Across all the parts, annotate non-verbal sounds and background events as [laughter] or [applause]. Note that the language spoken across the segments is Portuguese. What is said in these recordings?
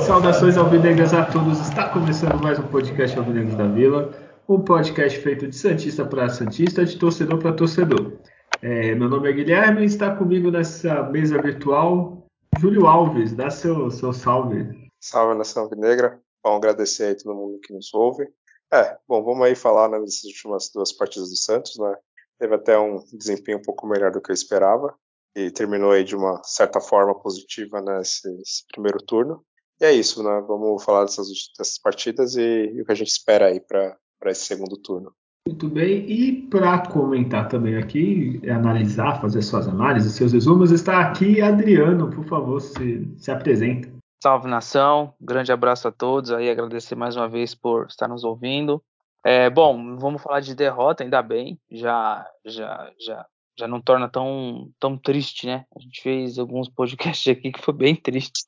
Saudações alvinegras a todos. Está começando mais um podcast Alvinegros da Vila, um podcast feito de Santista para Santista, de torcedor para torcedor. É, meu nome é Guilherme e está comigo nessa mesa virtual Júlio Alves. Dá seu, seu salve. Salve nação alvinegra. Bom, agradecer aí todo mundo que nos ouve. É, bom, vamos aí falar né, últimas duas partidas do Santos, né? Teve até um desempenho um pouco melhor do que eu esperava e terminou aí de uma certa forma positiva nesse, nesse primeiro turno. E é isso, né? Vamos falar dessas, dessas partidas e, e, o que a gente espera aí para esse segundo turno. Muito bem, e para comentar também aqui, analisar, fazer suas análises, seus resumos, está aqui Adriano, por favor, se, se apresenta. Salve nação, grande abraço a todos aí, agradecer mais uma vez por estar nos ouvindo. É, bom, vamos falar de derrota, ainda bem, já já já já não torna tão, tão triste, né? A gente fez alguns podcasts [laughs] aqui que foi bem triste.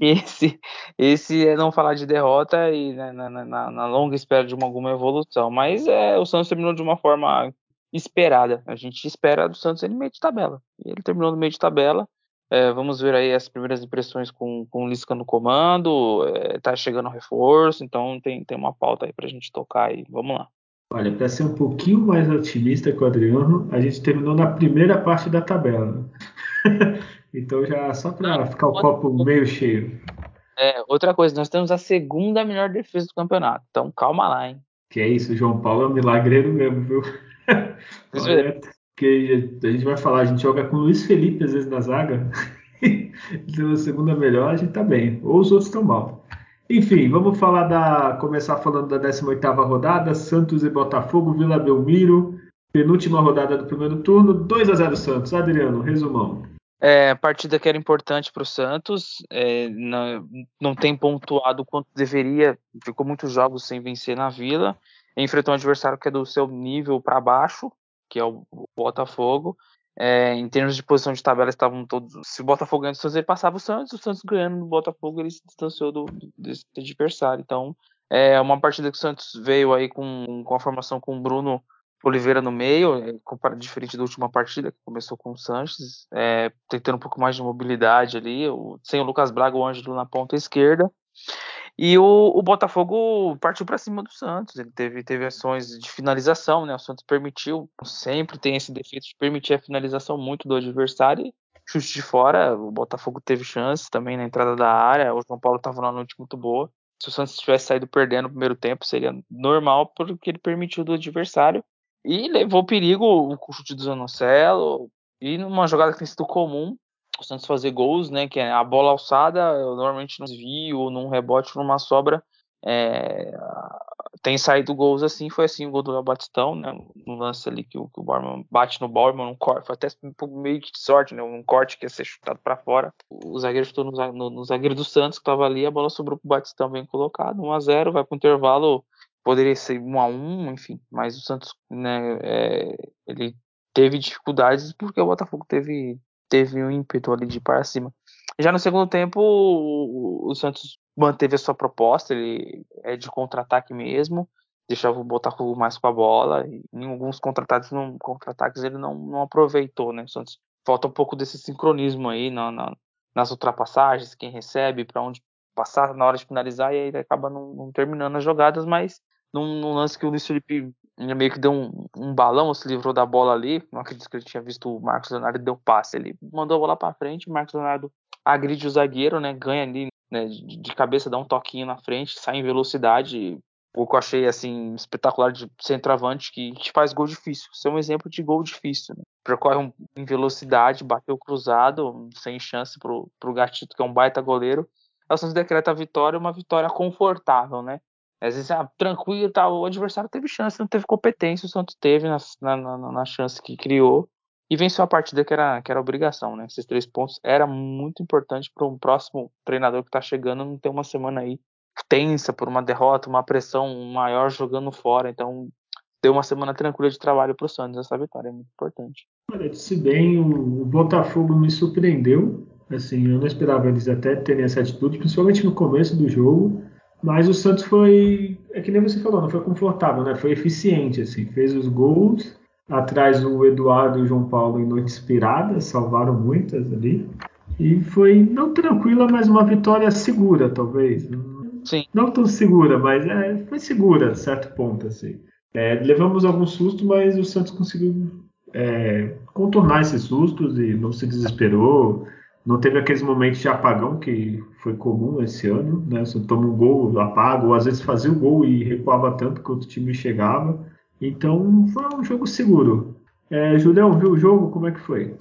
E esse, esse é não falar de derrota e né, na, na, na, longa espera de uma, alguma evolução. Mas é, o Santos terminou de uma forma esperada. A gente espera do Santos ele meio de tabela. E ele terminou no meio de tabela. É, vamos ver aí as primeiras impressões com, com o Lisca no comando. É, tá chegando reforço, então tem, tem uma pauta aí pra gente tocar aí. Vamos lá. Olha, para ser um pouquinho mais otimista com o Adriano, a gente terminou na primeira parte da tabela. [laughs] então já só para ficar o copo meio cheio. É, outra coisa, nós temos a segunda melhor defesa do campeonato. Então calma lá, hein? Que é isso, João Paulo é um milagreiro mesmo, viu? [laughs] Olha, que a gente vai falar, a gente joga com o Luiz Felipe às vezes na zaga. [laughs] então a segunda melhor, a gente tá bem. Ou os outros estão mal. Enfim, vamos falar da. Começar falando da 18 rodada, Santos e Botafogo, Vila Belmiro, penúltima rodada do primeiro turno, 2 a 0 Santos. Adriano, resumão. É, partida que era importante para o Santos, é, não, não, tem pontuado quanto deveria, ficou muitos jogos sem vencer na Vila, enfrentou um adversário que é do seu nível para baixo, que é o Botafogo, é, em termos de posição de tabela, estavam todos. Se o Botafogo ganha do Santos, ele passava o Santos. O Santos ganhando no Botafogo, ele se distanciou do, desse adversário. Então, é uma partida que o Santos veio aí com, com a formação com o Bruno Oliveira no meio, é, diferente da última partida, que começou com o Sanches, é, tentando um pouco mais de mobilidade ali, o, sem o Lucas Braga, o Ângelo na ponta esquerda. E o, o Botafogo partiu para cima do Santos. Ele teve, teve ações de finalização, né? O Santos permitiu, sempre tem esse defeito de permitir a finalização muito do adversário. Chute de fora, o Botafogo teve chances também na entrada da área. O João Paulo estava numa noite muito boa. Se o Santos tivesse saído perdendo no primeiro tempo, seria normal, porque ele permitiu do adversário. E levou perigo o chute do Zanocelo. E numa jogada que tem sido comum, o Santos fazer gols, né? Que é a bola alçada, normalmente não desvio, ou num rebote, numa sobra. É, tem saído gols assim, foi assim o gol do Batistão, né? No lance ali que o, que o Borman bate no Borman, um corte, foi até meio que de sorte, né? Um corte que ia ser chutado para fora. O zagueiro chutou no, no, no, zagueiro do Santos que tava ali, a bola sobrou pro Batistão bem colocado, 1 a 0 vai pro intervalo, poderia ser 1 a 1 enfim, mas o Santos, né, é, ele teve dificuldades porque o Botafogo teve teve um ímpeto ali de para cima. Já no segundo tempo, o, Santos manteve a sua proposta, ele é de contra-ataque mesmo, deixava o Botafogo mais com a bola, e em alguns contra-ataques, contra-ataques ele não, não aproveitou, né? O Santos falta um pouco desse sincronismo aí na, na, nas ultrapassagens, quem recebe, para onde passar na hora de finalizar, e aí acaba não, não terminando as jogadas, mas num, num, lance que o Luiz Felipe meio que deu um, um balão, se livrou da bola ali. Não acredito que ele tinha visto o Marcos Leonardo deu passe. Ele mandou a bola para frente, o Marcos Leonardo agride o zagueiro, né? Ganha ali né, de, de, cabeça, dá um toquinho na frente, sai em velocidade. O que eu achei assim espetacular de centroavante que, que faz gol difícil. Isso é um exemplo de gol difícil. Né? Percorre um, em velocidade, bateu cruzado, sem chance pro, pro Gatito, que é um baita goleiro. O Santos decreta a vitória, uma vitória confortável, né? Às vezes, ah, tranquilo, tá, o adversário teve chance, não teve competência, o Santos teve na, na, na chance que criou e venceu a partida que era, que era obrigação, né? Esses três pontos era muito importante para um próximo treinador que está chegando não ter uma semana aí tensa por uma derrota, uma pressão maior jogando fora. Então, deu uma semana tranquila de trabalho para o Santos. Essa vitória é muito importante. Olha, se bem, o, o Botafogo me surpreendeu. Assim, eu não esperava eles até terem essa atitude, principalmente no começo do jogo. Mas o Santos foi, é que nem você falou, não foi confortável, né? Foi eficiente, assim, fez os gols. Atrás o Eduardo e o João Paulo em noite inspirada, salvaram muitas ali. E foi não tranquila, mas uma vitória segura, talvez. Sim. Não tão segura, mas é, foi segura, de certo ponto, assim. É, levamos algum susto, mas o Santos conseguiu é, contornar esses sustos e não se desesperou. Não teve aqueles momentos de apagão que foi comum esse ano, né? Você toma um gol, apaga, ou às vezes fazia o gol e recuava tanto que outro time chegava. Então foi um jogo seguro. É, Julião, viu o jogo? Como é que foi?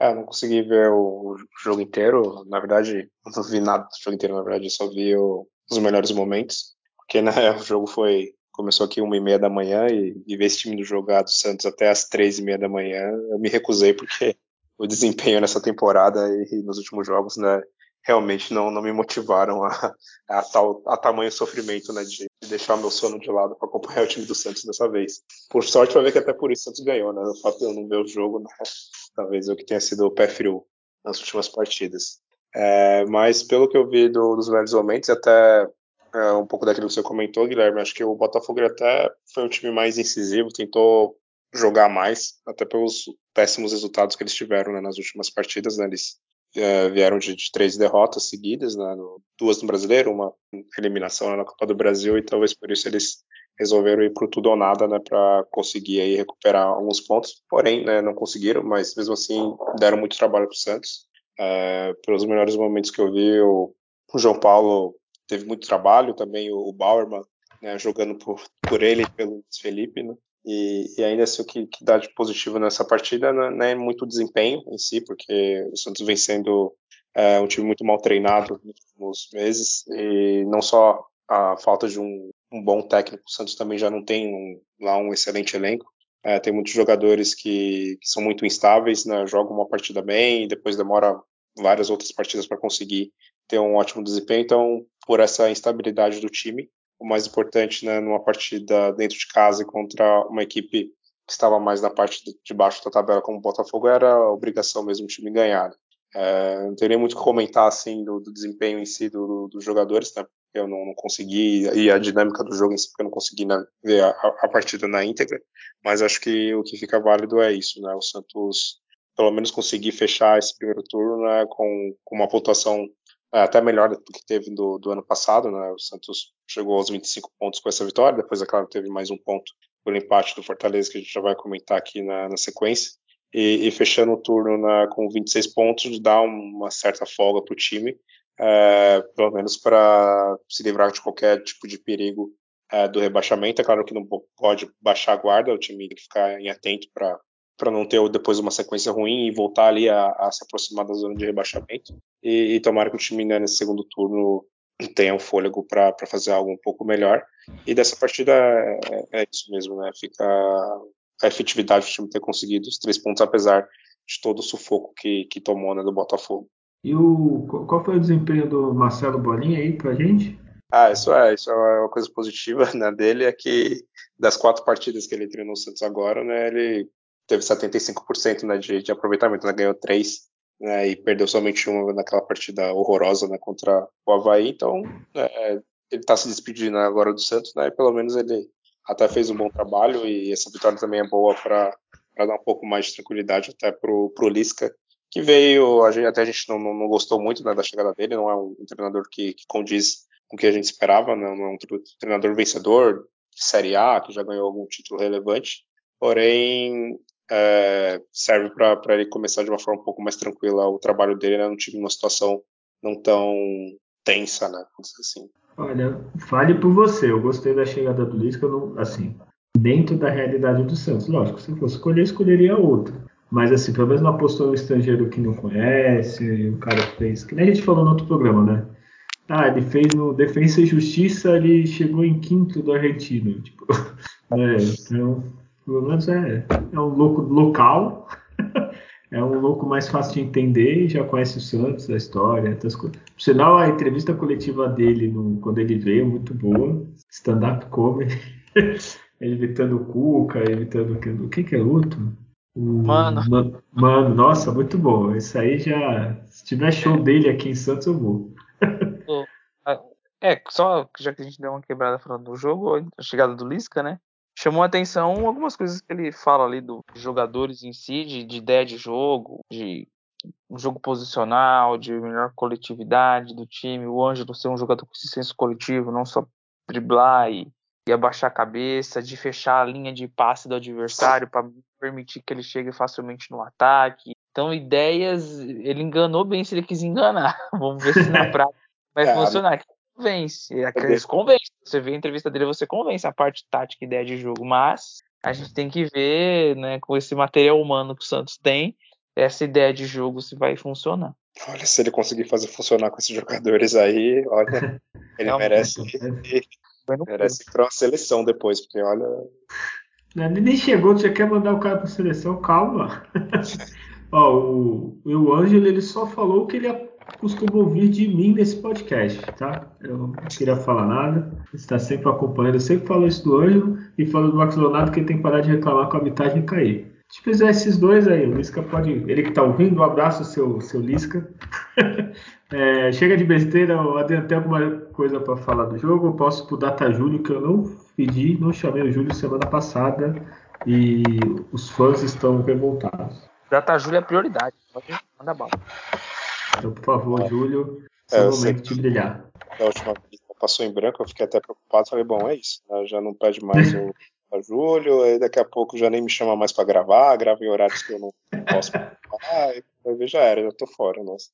É, não consegui ver o jogo inteiro. Na verdade, não vi nada do jogo inteiro, na verdade, só vi o, os melhores momentos. Porque né, [laughs] o jogo foi. Começou aqui uma e meia da manhã e, e ver esse time do jogar do Santos até as três e meia da manhã, eu me recusei porque o desempenho nessa temporada e nos últimos jogos, né, realmente não, não me motivaram a, a, tal, a tamanho sofrimento, né, de, de deixar meu sono de lado para acompanhar o time do Santos dessa vez. Por sorte, vai ver que até por isso o Santos ganhou, né, o fato de eu não ver o jogo, né, talvez eu que tenha sido o pé frio nas últimas partidas. É, mas pelo que eu vi do, dos melhores momentos, até é, um pouco daquilo que você comentou, Guilherme, acho que o Botafogo até foi um time mais incisivo, tentou jogar mais, até pelos péssimos resultados que eles tiveram né, nas últimas partidas. Né, eles é, vieram de, de, três derrotas seguidas, né, no, duas no Brasileiro, uma eliminação na Copa do Brasil, e talvez por isso eles resolveram ir pro tudo ou nada, né, para conseguir aí recuperar alguns pontos. Porém, né, não conseguiram, mas mesmo assim deram muito trabalho para o Santos. É, pelos melhores momentos que eu vi, o, o, João Paulo teve muito trabalho, também o, o Bauerman, né, jogando por, por ele e pelo Felipe, né, e, e, ainda assim, o que, que, dá de positivo nessa partida não, não, é muito desempenho em si, porque o Santos vem sendo é, um time muito mal treinado nos últimos meses, e não só a falta de um, um bom técnico, o Santos também já não tem um, lá um excelente elenco. É, tem muitos jogadores que, que, são muito instáveis, né, jogam uma partida bem e depois demora várias outras partidas para conseguir ter um ótimo desempenho. Então, por essa instabilidade do time, o mais importante né, numa partida dentro de casa contra uma equipe que estava mais na parte de baixo da tabela como o Botafogo era a obrigação mesmo do time ganhar. Né? É, não teria muito o que comentar assim do, do desempenho em si do, dos jogadores, né? Eu não, não, consegui e a dinâmica do jogo em si porque eu não consegui né, ver a, a, partida na íntegra. Mas acho que o que fica válido é isso, né? O Santos pelo menos conseguir fechar esse primeiro turno né, com, com uma pontuação até melhor do que teve do, do, ano passado, né? O Santos chegou aos 25 pontos com essa vitória, depois, é claro, teve mais um ponto pelo empate do Fortaleza, que a gente já vai comentar aqui na, na sequência. E, e, fechando o turno na, com 26 pontos, dá uma certa folga para o time, é, pelo menos para se livrar de qualquer tipo de perigo é, do rebaixamento. É claro que não pode baixar a guarda, o time tem que ficar em atento para para não ter depois uma sequência ruim e voltar ali a, a se aproximar da zona de rebaixamento. E, e tomara que o time né, nesse segundo turno tenha um fôlego para fazer algo um pouco melhor. E dessa partida é, é, isso mesmo, né? Fica a efetividade do time ter conseguido os três pontos, apesar de todo o sufoco que, que tomou né, do Botafogo. E o, qual foi o desempenho do Marcelo Bolinha aí pra gente? Ah, isso é, isso é uma coisa positiva [laughs] né, dele, é que das quatro partidas que ele treinou no Santos agora, né, ele teve 75% né, de, de aproveitamento, né, ganhou três né, e perdeu somente uma naquela partida horrorosa né, contra o Havaí, então é, ele está se despedindo agora do Santos, né, e pelo menos ele até fez um bom trabalho e essa vitória também é boa para dar um pouco mais de tranquilidade até pro, pro Lisca, que veio, a gente, até a gente não, não, não gostou muito né, da chegada dele, não é um, um treinador que, que, condiz com o que a gente esperava, né, não é um treinador vencedor de Série A, que já ganhou algum título relevante, porém é, serve para ele começar de uma forma um pouco mais tranquila o trabalho dele, né, num time numa situação não tão tensa, né, assim. Olha, fale por você, eu gostei da chegada do Lisca, assim, dentro da realidade do Santos. Lógico, se fosse escolher, escolheria outro. Mas, assim, pelo menos não apostou no estrangeiro que não conhece, o cara fez, que nem a gente falou no outro programa, né? Ah, ele fez no Defensa e Justiça, ele chegou em quinto do argentino, tipo, [laughs] né? Então, pelo menos é, é um louco local, [laughs] é um louco mais fácil de entender, já conhece o Santos, a história, outras coisas. Por sinal, a entrevista coletiva dele, no, quando ele veio, muito boa, stand-up comedy. [laughs] Ele imitando o Cuca, imitando o que, que é outro? O... Mano. Mano, nossa, muito bom. Isso aí já. Se tiver show dele aqui em Santos, eu vou. É, só já que a gente deu uma quebrada falando do jogo, a chegada do Lisca, né? Chamou a atenção algumas coisas que ele fala ali dos jogadores em si, de, de ideia de jogo, de jogo posicional, de melhor coletividade do time, o Ângelo ser um jogador com esse senso coletivo, não só driblar e, e abaixar a cabeça, de fechar a linha de passe do adversário para permitir que ele chegue facilmente no ataque. Então, ideias, ele enganou bem se ele quis enganar. [laughs] Vamos ver se na [laughs] prática vai é, funcionar. Convence, eles convence. Você vê a entrevista dele, você convence a parte tática e ideia de jogo, mas a gente tem que ver, né, com esse material humano que o Santos tem, essa ideia de jogo se vai funcionar. Olha, se ele conseguir fazer funcionar com esses jogadores aí, olha, [laughs] ele merece, merece ir para uma seleção depois, porque olha. Ele nem chegou, já quer mandar o cara para seleção, calma. [laughs] Ó, o, o Ângelo ele só falou que ele costuma ouvir de mim nesse podcast, tá? Eu não queria falar nada, está sempre acompanhando. Eu sempre falo isso do Ângelo e falo do Max Leonardo que ele tem que parar de reclamar com a habitagem cair. Se fizer esses dois aí, o Lisca pode. Ele que tá ouvindo, um abraço, seu, seu Lisca. [laughs] é, chega de besteira, o Adriano tem alguma coisa para falar do jogo? Eu posso pro Data Júlio, que eu não pedi, não chamei o Júlio semana passada e os fãs estão revoltados. Data Júlio é prioridade, pode mandar bala. Então, por favor, Júlio, é, seu é, momento de brilhar. Da última vez passou em branco, eu fiquei até preocupado, falei, bom, é isso, né? já não pede mais o a Júlio, aí daqui a pouco já nem me chama mais para gravar, grava em horários que eu não posso gravar, e já era, já tô fora, nossa.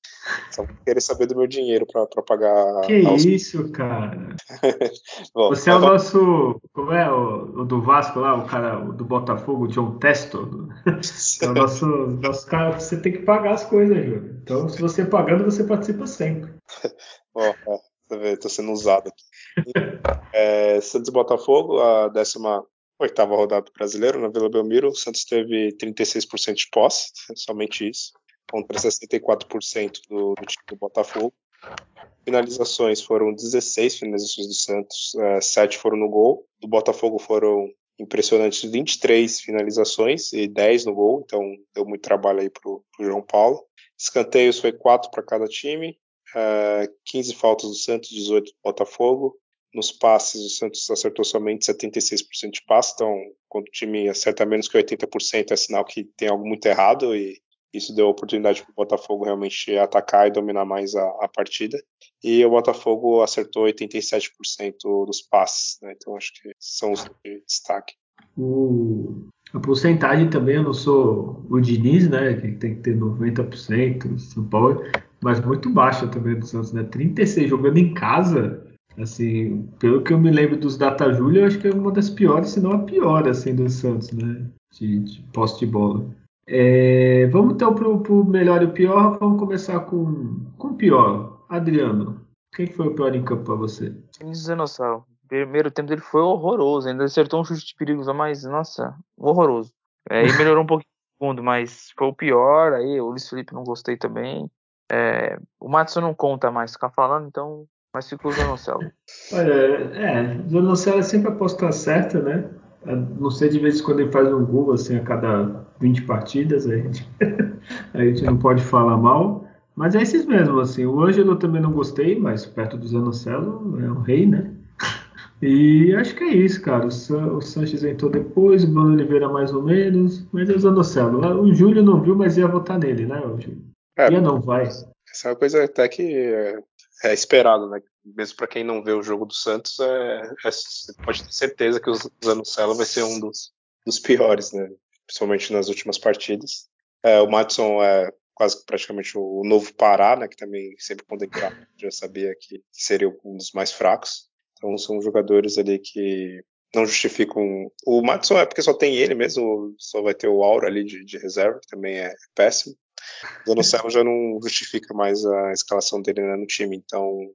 Só querer saber do meu dinheiro para pagar. Que isso, cara? [laughs] Bom, Você é o nosso. Como é o, o, do Vasco lá, o cara o do Botafogo, o John Testo? [laughs] é o nosso, nosso cara, você tem que pagar as coisas, Júlio. Então, se você pagando, você participa sempre. [laughs] Bom, é, tô sendo usado aqui. É, Santos Botafogo, a décima oitava rodada do brasileiro na Vila Belmiro, o Santos teve 36% de posse, somente isso, contra 64% do, do time do Botafogo. Finalizações foram 16 finalizações do Santos, é, 7 foram no gol. Do Botafogo foram impressionantes 23 finalizações e 10 no gol, então deu muito trabalho aí pro, pro João Paulo. Escanteios foi 4 para cada time, é, 15 faltas do Santos, 18 do Botafogo. Nos passes, o Santos acertou somente 76% de passes, então quando o time acerta menos que 80% é sinal que tem algo muito errado e isso deu oportunidade para o Botafogo realmente atacar e dominar mais a, a, partida. E o Botafogo acertou 87% dos passes, né? então acho que são os de destaque. O, a porcentagem também, eu não sou o Diniz, né, que tem que ter 90%, São Paulo, mas muito baixa também do Santos, né? 36 jogando em casa, Assim, pelo que eu me lembro dos Data Júlia, eu acho que é uma das piores, se não a pior, assim, do Santos, né? De, de posse de bola. É, vamos então pro, melhor e o pior. Vamos começar com, com o pior. Adriano, quem foi o pior em campo para você? O primeiro tempo dele foi horroroso. Ainda acertou um chute de perigo, mas, nossa, horroroso. É, e melhorou um pouquinho no segundo, mas foi o pior. Aí o Luiz Felipe não gostei também. É, o Matson não conta mais ficar falando, então mas ficou o Zanocelo. Olha, é, o Zanocelo é sempre a aposta certa, né? Não sei de vez em quando ele faz um gol assim a cada 20 partidas, a gente, [laughs] a gente não pode falar mal. Mas é esses mesmo, assim. O Ângelo eu também não gostei, mas perto do Zanocelo é um rei, né? E acho que é isso, cara. O, San, o Sanches entrou depois, o Bruno Oliveira mais ou menos, mas é o Zanocelo. O Júlio não viu, mas ia votar nele, né, o Júlio? É, ia não, vai. Essa é uma coisa até que é, esperado, né? Mesmo para quem não vê o jogo do Santos, é, é, pode ter certeza que o Zanocelo vai ser um dos, dos piores, né? Principalmente nas últimas partidas. É, o Matson é quase praticamente o novo Pará, né? Que também sempre quando entrar já sabia que seria um dos mais fracos. Então são jogadores ali que não justificam. O Matson é porque só tem ele mesmo, só vai ter o Aura ali de, de reserva, que também é péssimo. O Zanocelo já não justifica mais a escalação dele né, no time. Então,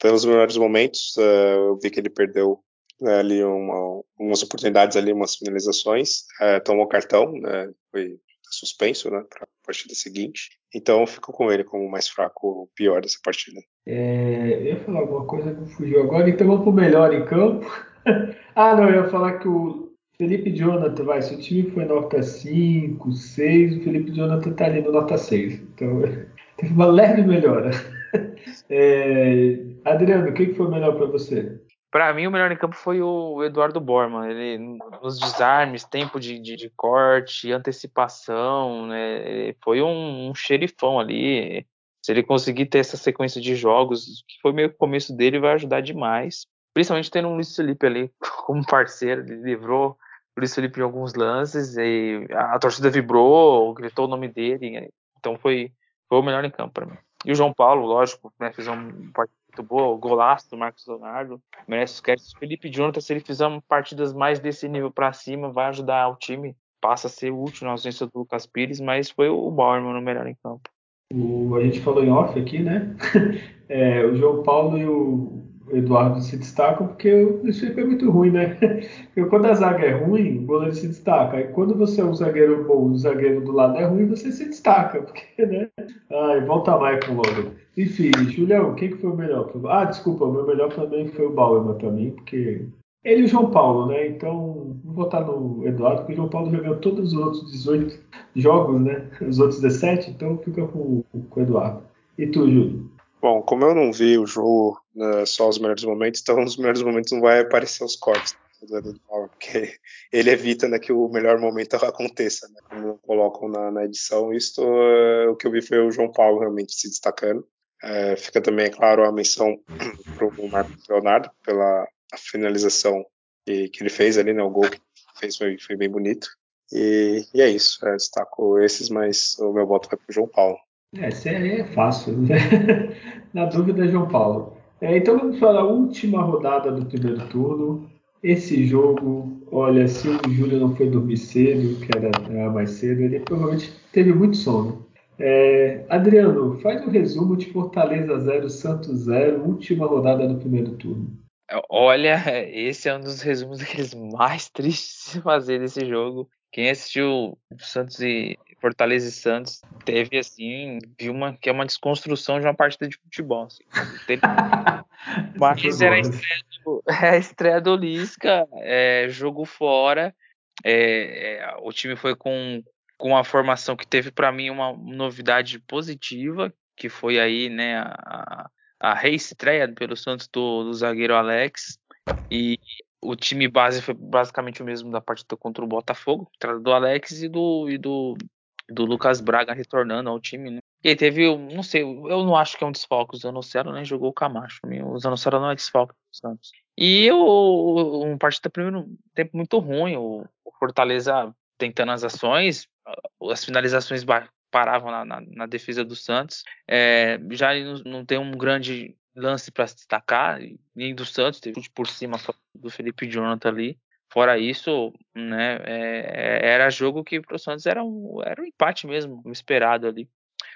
pelos melhores momentos, uh, eu vi que ele perdeu né, ali uma, umas oportunidades ali, umas finalizações, uh, tomou cartão, né, foi suspenso, né, para a partida seguinte. Então, ficou com ele como o mais fraco, o pior dessa partida. É, eu ia falar alguma coisa que fugiu agora, então vamos pro melhor em campo. [laughs] ah, não, eu ia falar que o Felipe Jonathan, vai, se o time foi nota 5, 6, o Felipe Jonathan tá ali no nota 6. Então, [laughs] teve uma leve melhora. [laughs] É, Adriano, o que foi melhor para você? Para mim, o melhor em campo foi o Eduardo Borman. Ele, nos desarmes, tempo de, de, de corte, antecipação, né? foi um, um, xerifão ali. Se ele conseguir ter essa sequência de jogos, que foi meio que o começo dele, vai ajudar demais. Principalmente tendo um Luiz Felipe ali [laughs] como parceiro, ele livrou Luiz Felipe em alguns lances, e a, a torcida vibrou, gritou o nome dele. Então foi, foi o melhor em campo para mim. E o João Paulo, lógico, né, fez um partida muito boa, o golaço do Marcos Leonardo, merece os créditos. Felipe Jonathan, se ele fizer partidas mais desse nível para cima, vai ajudar o time, passa a ser útil na ausência do Lucas Pires, mas foi o Bauerman no melhor em campo. O, a gente falou em off aqui, né? [laughs] É, o João Paulo e o o Eduardo se destacam porque o Felipe é muito ruim, né? [laughs] Porque quando a zaga é ruim, o goleiro se destaca. Aí quando você é um zagueiro bom, o zagueiro do lado é ruim, você se destaca. [laughs] Porque, né? Ai, volta mais com logo. Enfim, Julião, quem que foi o melhor? Ah, desculpa, o meu melhor também foi o Bauerman para mim, porque ele e o João Paulo, né? Então, vou votar no Eduardo, porque o João Paulo jogou todos os outros 18 jogos, né? Os outros 17, então fica com, com o Eduardo. E tu, Júlio? Bom, como eu não vi o jogo né, só os melhores momentos, então nos melhores momentos não vai aparecer os cortes do Edu porque ele evita né, que o melhor momento [laughs] aconteça, né, como colocam na, na edição. Isto, uh, o que eu vi foi o João Paulo realmente se destacando. Uh, fica também, é claro, a menção [clears throat] para o Marcos Leonardo pela finalização que, que, ele fez ali, né, o gol que fez foi, foi bem bonito. E, e é isso, é, destaco esses, mas o meu voto vai para o João Paulo. É, esse aí é fácil. Né? [laughs] Na dúvida, João Paulo. É, então vamos falar a última rodada do primeiro turno. Esse jogo, olha, se o Júlio não foi dormir cedo, que era, era mais cedo, ele provavelmente teve muito sono. É, Adriano, faz um resumo de Fortaleza 0, Santos 0, última rodada do primeiro turno. Olha, esse é um dos resumos daqueles mais [laughs] tristes de fazer desse jogo. Quem assistiu Santos e Fortaleza e Santos teve assim, viu uma que é uma desconstrução de uma partida de futebol. Assim. Teve... Mas era a estreia do, [laughs] é a estreia do Lisca, é, jogo fora. É, é, o time foi com, com uma formação que teve para mim uma novidade positiva, que foi aí, né, a, a reestreia pelo Santos do, do zagueiro Alex. E o time base foi basicamente o mesmo da partida contra o Botafogo, do Alex e do, e do, do Lucas Braga retornando ao time, né? E aí teve, não sei, eu não acho que é um desfalque. O Zanocelo nem jogou o Camacho. O Zanocelo não é desfalque do Santos. E o, um partida primeiro tempo muito ruim. O, Fortaleza tentando as ações, as finalizações paravam na, na, na defesa do Santos. É, já não, não tem um grande lance para se destacar, nem do Santos, teve por cima do Felipe Jonathan ali. Fora isso, né, é, é era jogo que para o Santos era um, era um empate mesmo, esperado ali.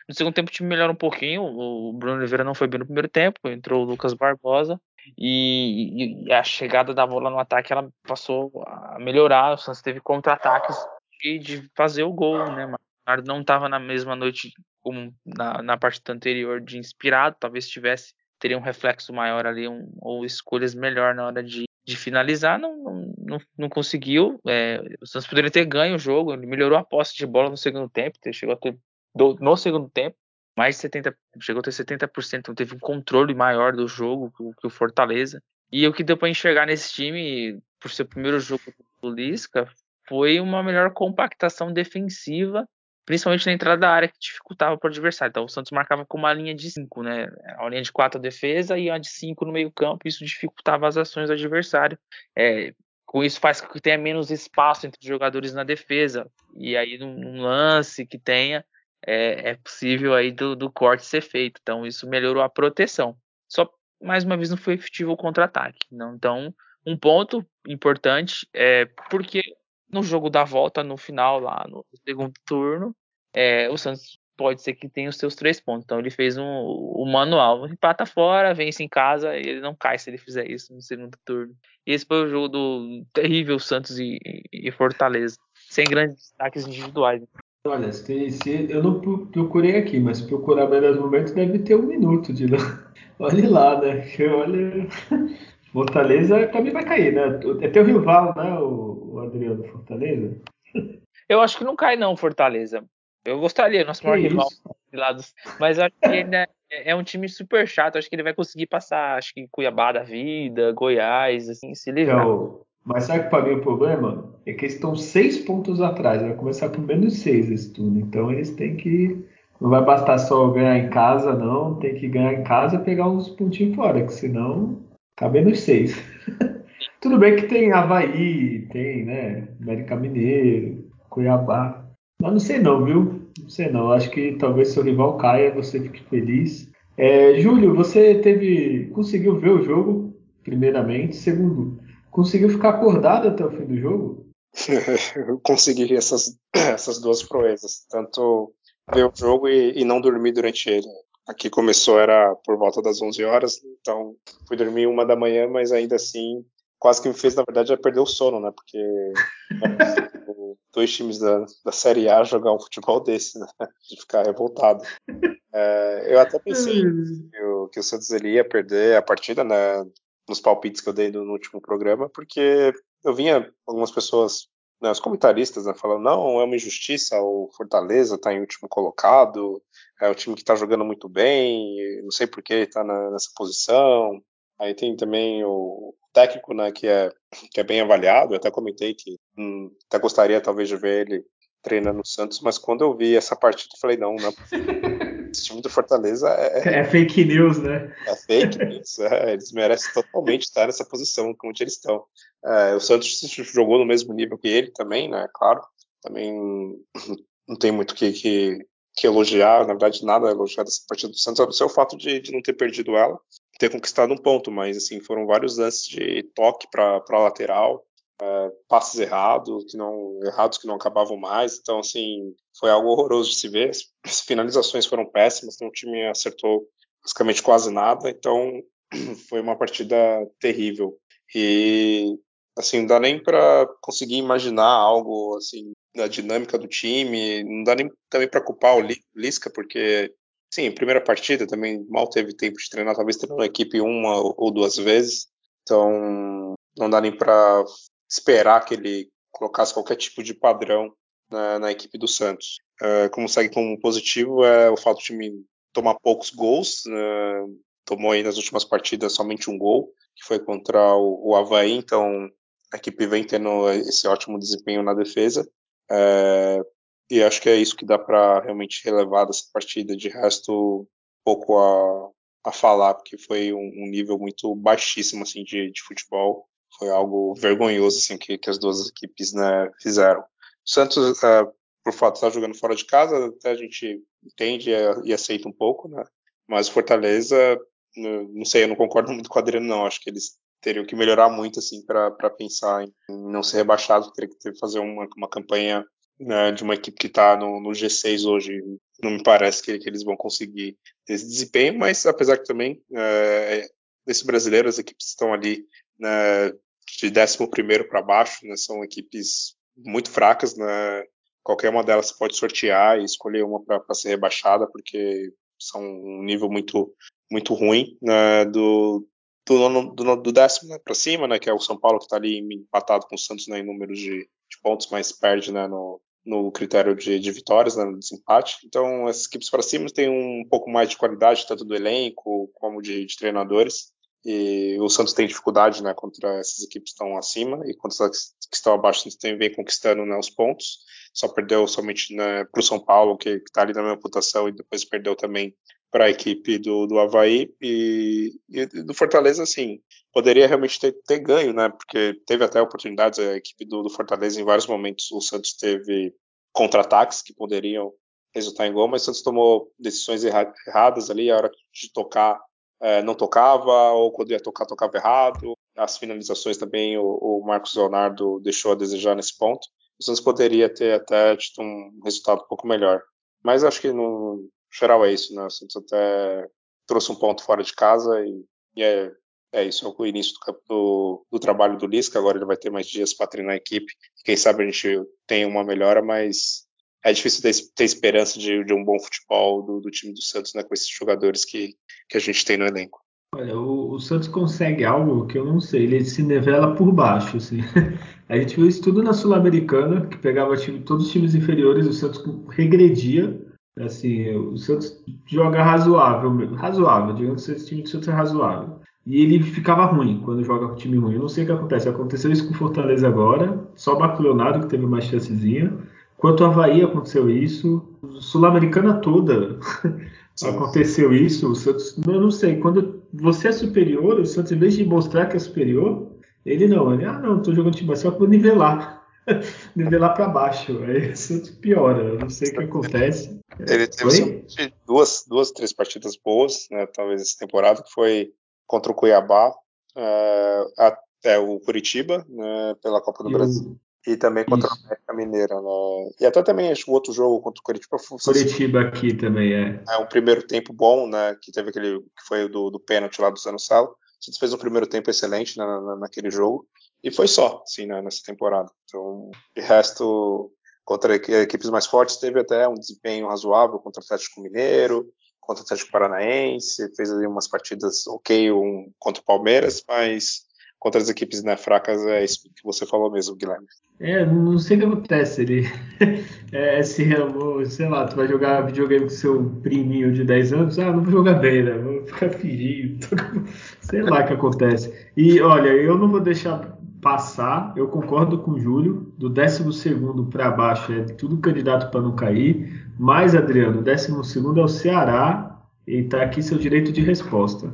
No segundo tempo o time melhora um pouquinho, o Bruno Oliveira não foi bem no primeiro tempo, entrou o Lucas Barbosa e, e a chegada da bola no ataque ela passou a melhorar, o Santos teve contra-ataques de, de fazer o gol, né, mas não estava na mesma noite como na, na partida anterior de inspirado, talvez tivesse teria um reflexo maior ali, um, ou escolhas melhor na hora de, de finalizar, não, não, não conseguiu. É, o Santos poderia ter ganho o jogo, ele melhorou a posse de bola no segundo tempo, chegou a ter no segundo tempo mais de 70, chegou a ter 70%, então teve um controle maior do jogo que o Fortaleza. E o que deu para enxergar nesse time, por ser o primeiro jogo do Lisca, foi uma melhor compactação defensiva principalmente na entrada da área que dificultava para o adversário. Então o Santos marcava com uma linha de 5, né? Uma linha de 4 a defesa e uma de 5 no meio-campo, isso dificultava as ações do adversário. É, com isso faz com que tenha menos espaço entre os jogadores na defesa. E aí num, lance que tenha, é, é possível aí do, do, corte ser feito. Então isso melhorou a proteção. Só mais uma vez não foi efetivo o contra-ataque. Então um ponto importante é porque no jogo da volta, no final, lá no segundo turno, é, o Santos pode ser que tenha os seus três pontos. Então ele fez um, um manual. Empata fora, vence em casa, ele não cai se ele fizer isso no segundo turno. E esse foi o jogo do terrível Santos e, e Fortaleza. Sem grandes destaques individuais. Olha, se, se, eu não procurei aqui, mas procurar melhores momentos deve ter um minuto de lá. [laughs] Olhe lá, né? [laughs] Olha, Fortaleza também vai cair, né? É teu rival, né, o, o Adriano Fortaleza? Eu acho que não cai, não, Fortaleza. Eu gostaria, nosso maior rival. Lados, mas acho que ainda é, é um time super chato. Acho que ele vai conseguir passar, acho que Cuiabá da vida, Goiás, assim, se livrar. Então, mas sabe que para mim o problema é que eles estão seis pontos atrás. Vai começar por menos seis esse turno. Então eles têm que. Não vai bastar só ganhar em casa, não. Tem que ganhar em casa e pegar uns pontinhos fora, que senão tá menos seis. [laughs] Tudo bem que tem Havaí, tem, né? América Mineiro, Cuiabá. Mas não sei não, viu? Não sei não. Acho que talvez seu rival caia, você fique feliz. É, Júlio, você teve. conseguiu ver o jogo, primeiramente. Segundo, conseguiu ficar acordado até o fim do jogo? [laughs] Eu consegui essas, [clears throat] essas duas proezas. Tanto ver o jogo e, e não dormir durante ele. Aqui começou, era por volta das 11 horas, então fui dormir uma da manhã, mas ainda assim quase que me fez, na verdade, é perder o sono, né? Porque [laughs] dois times da, da Série A jogar um futebol desse, né? De ficar revoltado. É, eu até pensei que o, que o Santos ele ia perder a partida, né? Nos palpites que eu dei no, no último programa, porque eu vinha algumas pessoas, né, os comentaristas, né, falando: não, é uma injustiça, o Fortaleza tá em último colocado, é o time que tá jogando muito bem, não sei por que tá na, nessa posição. Aí tem também o técnico, né, que é, que é bem avaliado. Eu até comentei que hum, até gostaria talvez de ver ele treinando no Santos, mas quando eu vi essa partida, eu falei: não, não. [laughs] Esse time do Fortaleza é. É fake news, né? É fake news. É, eles merecem totalmente estar nessa posição onde eles estão. É, o Santos jogou no mesmo nível que ele também, né? Claro. Também não tem muito que, que, que elogiar, na verdade, nada a elogiar dessa partida do Santos, a não ser o fato de, de não ter perdido ela ter conquistado um ponto, mas assim foram vários lances de toque para lateral, é, passes errados que não errados que não acabavam mais, então assim foi algo horroroso de se ver. As finalizações foram péssimas, então o time acertou basicamente quase nada, então [clears throat] foi uma partida terrível. E assim não dá nem para conseguir imaginar algo assim da dinâmica do time, não dá nem também para culpar o Lisca porque Sim, primeira partida também mal teve tempo de treinar, talvez treinou a equipe uma ou duas vezes, então não dá nem para esperar que ele colocasse qualquer tipo de padrão na, na equipe do Santos. Uh, como segue como positivo é o fato de time tomar poucos gols, uh, tomou aí nas últimas partidas somente um gol, que foi contra o, o Havaí, então a equipe vem tendo esse ótimo desempenho na defesa. Uh, e acho que é isso que dá para realmente relevar dessa partida. De resto, pouco a, a falar, porque foi um, um nível muito baixíssimo assim, de, de, futebol. Foi algo vergonhoso assim, que, que as duas equipes né, fizeram. O Santos, uh, por fato estar jogando fora de casa, até a gente entende e, e aceita um pouco, né? mas Fortaleza, não sei, eu não concordo muito com o Adriano, não. Acho que eles teriam que melhorar muito assim para pensar em não ser rebaixado, teria que fazer uma, uma campanha né, de uma equipe que está no, no, G6 hoje, não me parece que, que, eles vão conseguir esse desempenho, mas apesar que também é, nesse brasileiro as equipes estão ali né, de 11 para baixo, né, são equipes muito fracas, né, qualquer uma delas pode sortear e escolher uma para ser rebaixada, porque são um nível muito, muito ruim né, do, do, do, do décimo né, para cima, né, que é o São Paulo que está ali empatado com o Santos né, em números de, de pontos, mas perde né, no, no critério de, de vitórias, né, no desempate. Então, essas equipes para cima têm um pouco mais de qualidade, tanto do elenco como de, de treinadores. E o Santos tem dificuldade né, contra essas equipes que estão acima, e contra as que estão abaixo, o Santos vem conquistando né, os pontos. Só perdeu somente né, para o São Paulo, que está ali na mesma pontuação, e depois perdeu também para a equipe do, do Havaí. E, e, do Fortaleza, assim, poderia realmente ter, ter, ganho, né? Porque teve até oportunidades, a equipe do, do Fortaleza, em vários momentos, o Santos teve contra-ataques que poderiam resultar em gol, mas o Santos tomou decisões erra erradas ali, a hora de tocar é, não tocava, ou quando ia tocar, tocava errado. As finalizações também, o, o Marcos Leonardo deixou a desejar nesse ponto. O Santos poderia ter até tido um resultado um pouco melhor. Mas acho que no geral é isso, né? O Santos até trouxe um ponto fora de casa e, e é é isso, é o início do, do, do, trabalho do Lisca. Agora ele vai ter mais dias para treinar a equipe. Quem sabe a gente tem uma melhora, mas é difícil ter, ter esperança de, de, um bom futebol do, do, time do Santos, né, com esses jogadores que, que a gente tem no elenco. Olha, o, o, Santos consegue algo que eu não sei, ele se nivela por baixo, assim. [laughs] A gente viu isso tudo na Sul-Americana, que pegava time, todos os times inferiores, o Santos regredia, assim, o Santos joga razoável, razoável, digamos que esse time do Santos é razoável. E ele ficava ruim quando joga com time ruim. Eu não sei o que acontece. Aconteceu isso com o Fortaleza agora, só o Bacleonado que teve uma chancezinha. Quanto ao Havaí aconteceu isso, Sul-Americana toda [laughs] aconteceu isso. O Santos, eu não sei, quando você é superior, o Santos, em vez de mostrar que é superior, ele não, ele, ah, não, tô jogando time só para nivelar. Nivelar para baixo. Aí o Santos piora, eu não sei o que acontece. Ele teve duas, duas, três partidas boas, né, talvez essa temporada, que foi contra o Cuiabá, é, até o Curitiba, né, pela Copa do e Brasil. O... E também contra Isso. a América Mineira. Né? E até também acho o outro jogo contra o Curitiba. Curitiba aqui também é. É um primeiro tempo bom, né? Que teve aquele que foi do, do pênalti lá do Zano Salo. Gente fez um primeiro tempo excelente na, na, naquele jogo. E foi só, assim, né, nessa temporada. Então, de resto, contra equipes mais fortes, teve até um desempenho razoável contra o Atlético Mineiro, contra o Atlético Paranaense, fez ali umas partidas ok um, contra o Palmeiras, mas contra as equipes né, fracas é isso que você falou mesmo, Guilherme. É, não sei o que acontece. Ele [laughs] é, se sei lá, tu vai jogar videogame com seu priminho de 10 anos, ah, não vou jogar bem, né? Vou ficar fingindo. [laughs] sei lá o que acontece. E olha, eu não vou deixar passar, eu concordo com o Júlio, do 12 para baixo é tudo candidato para não cair. Mas, Adriano, o 12 é o Ceará e está aqui seu direito de resposta.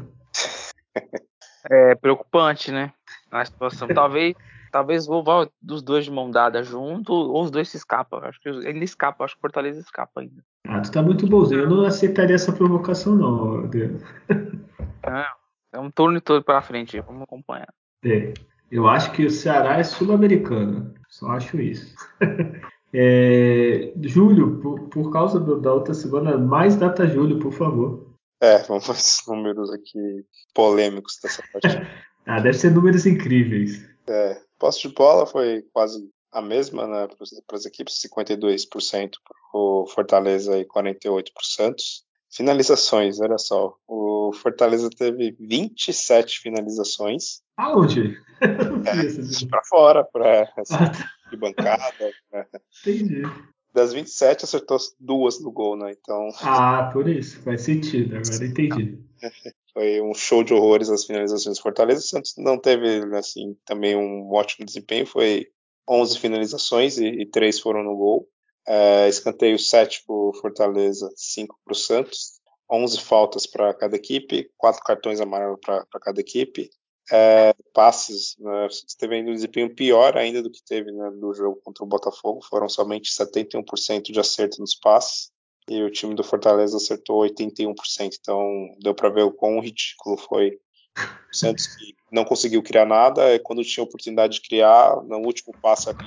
[laughs] É preocupante, né? A situação. Talvez, talvez vou dos dois de mão dada junto, ou os dois se escapam. Acho que ele escapa, acho que o Fortaleza escapa ainda. Ah, tu tá muito bonzinho. Eu não aceitaria essa provocação, não, Adriano. É, é um turno todo para frente, vamos acompanhar. É. Eu acho que o Ceará é sul-americano. Só acho isso. [laughs] É, Júlio, por, por causa do, da outra semana, mais data Júlio, por favor. É, vamos ver esses números aqui polêmicos dessa partida. [laughs] ah, deve ser números incríveis. É, posse de bola foi quase a mesma né, para as equipes, 52% para o Fortaleza e 48% para o Santos. Finalizações, olha só. O Fortaleza teve 27 finalizações. Aonde? [laughs] É, para fora, para essa de bancada. Né? Entendi. Das 27, acertou duas no gol, né? Então. Ah, por isso. Faz sentido. Agora entendi. [laughs] Foi um show de horrores as finalizações do Fortaleza. O Santos não teve, assim, também um ótimo desempenho. Foi 11 finalizações e, e 3 foram no gol. É, escanteio 7 para o Fortaleza, 5 para o Santos, 11 faltas para cada equipe, 4 cartões amarelos para cada equipe. É, passes, né, teve ainda um desempenho pior ainda do que teve né, no jogo contra o Botafogo, foram somente 71% de acerto nos passes, e o time do Fortaleza acertou 81%, então deu para ver o quão ridículo foi o Santos que não conseguiu criar nada, e quando tinha oportunidade de criar, no último passe ali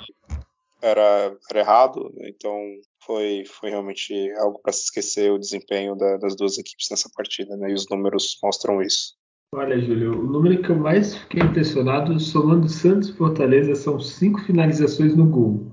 era, era errado, então foi, foi realmente algo para se esquecer o desempenho da, das duas equipes nessa partida, né? e os números mostram isso. Olha, Júlio, o número que eu mais fiquei impressionado, somando Santos e Fortaleza, são cinco finalizações no gol.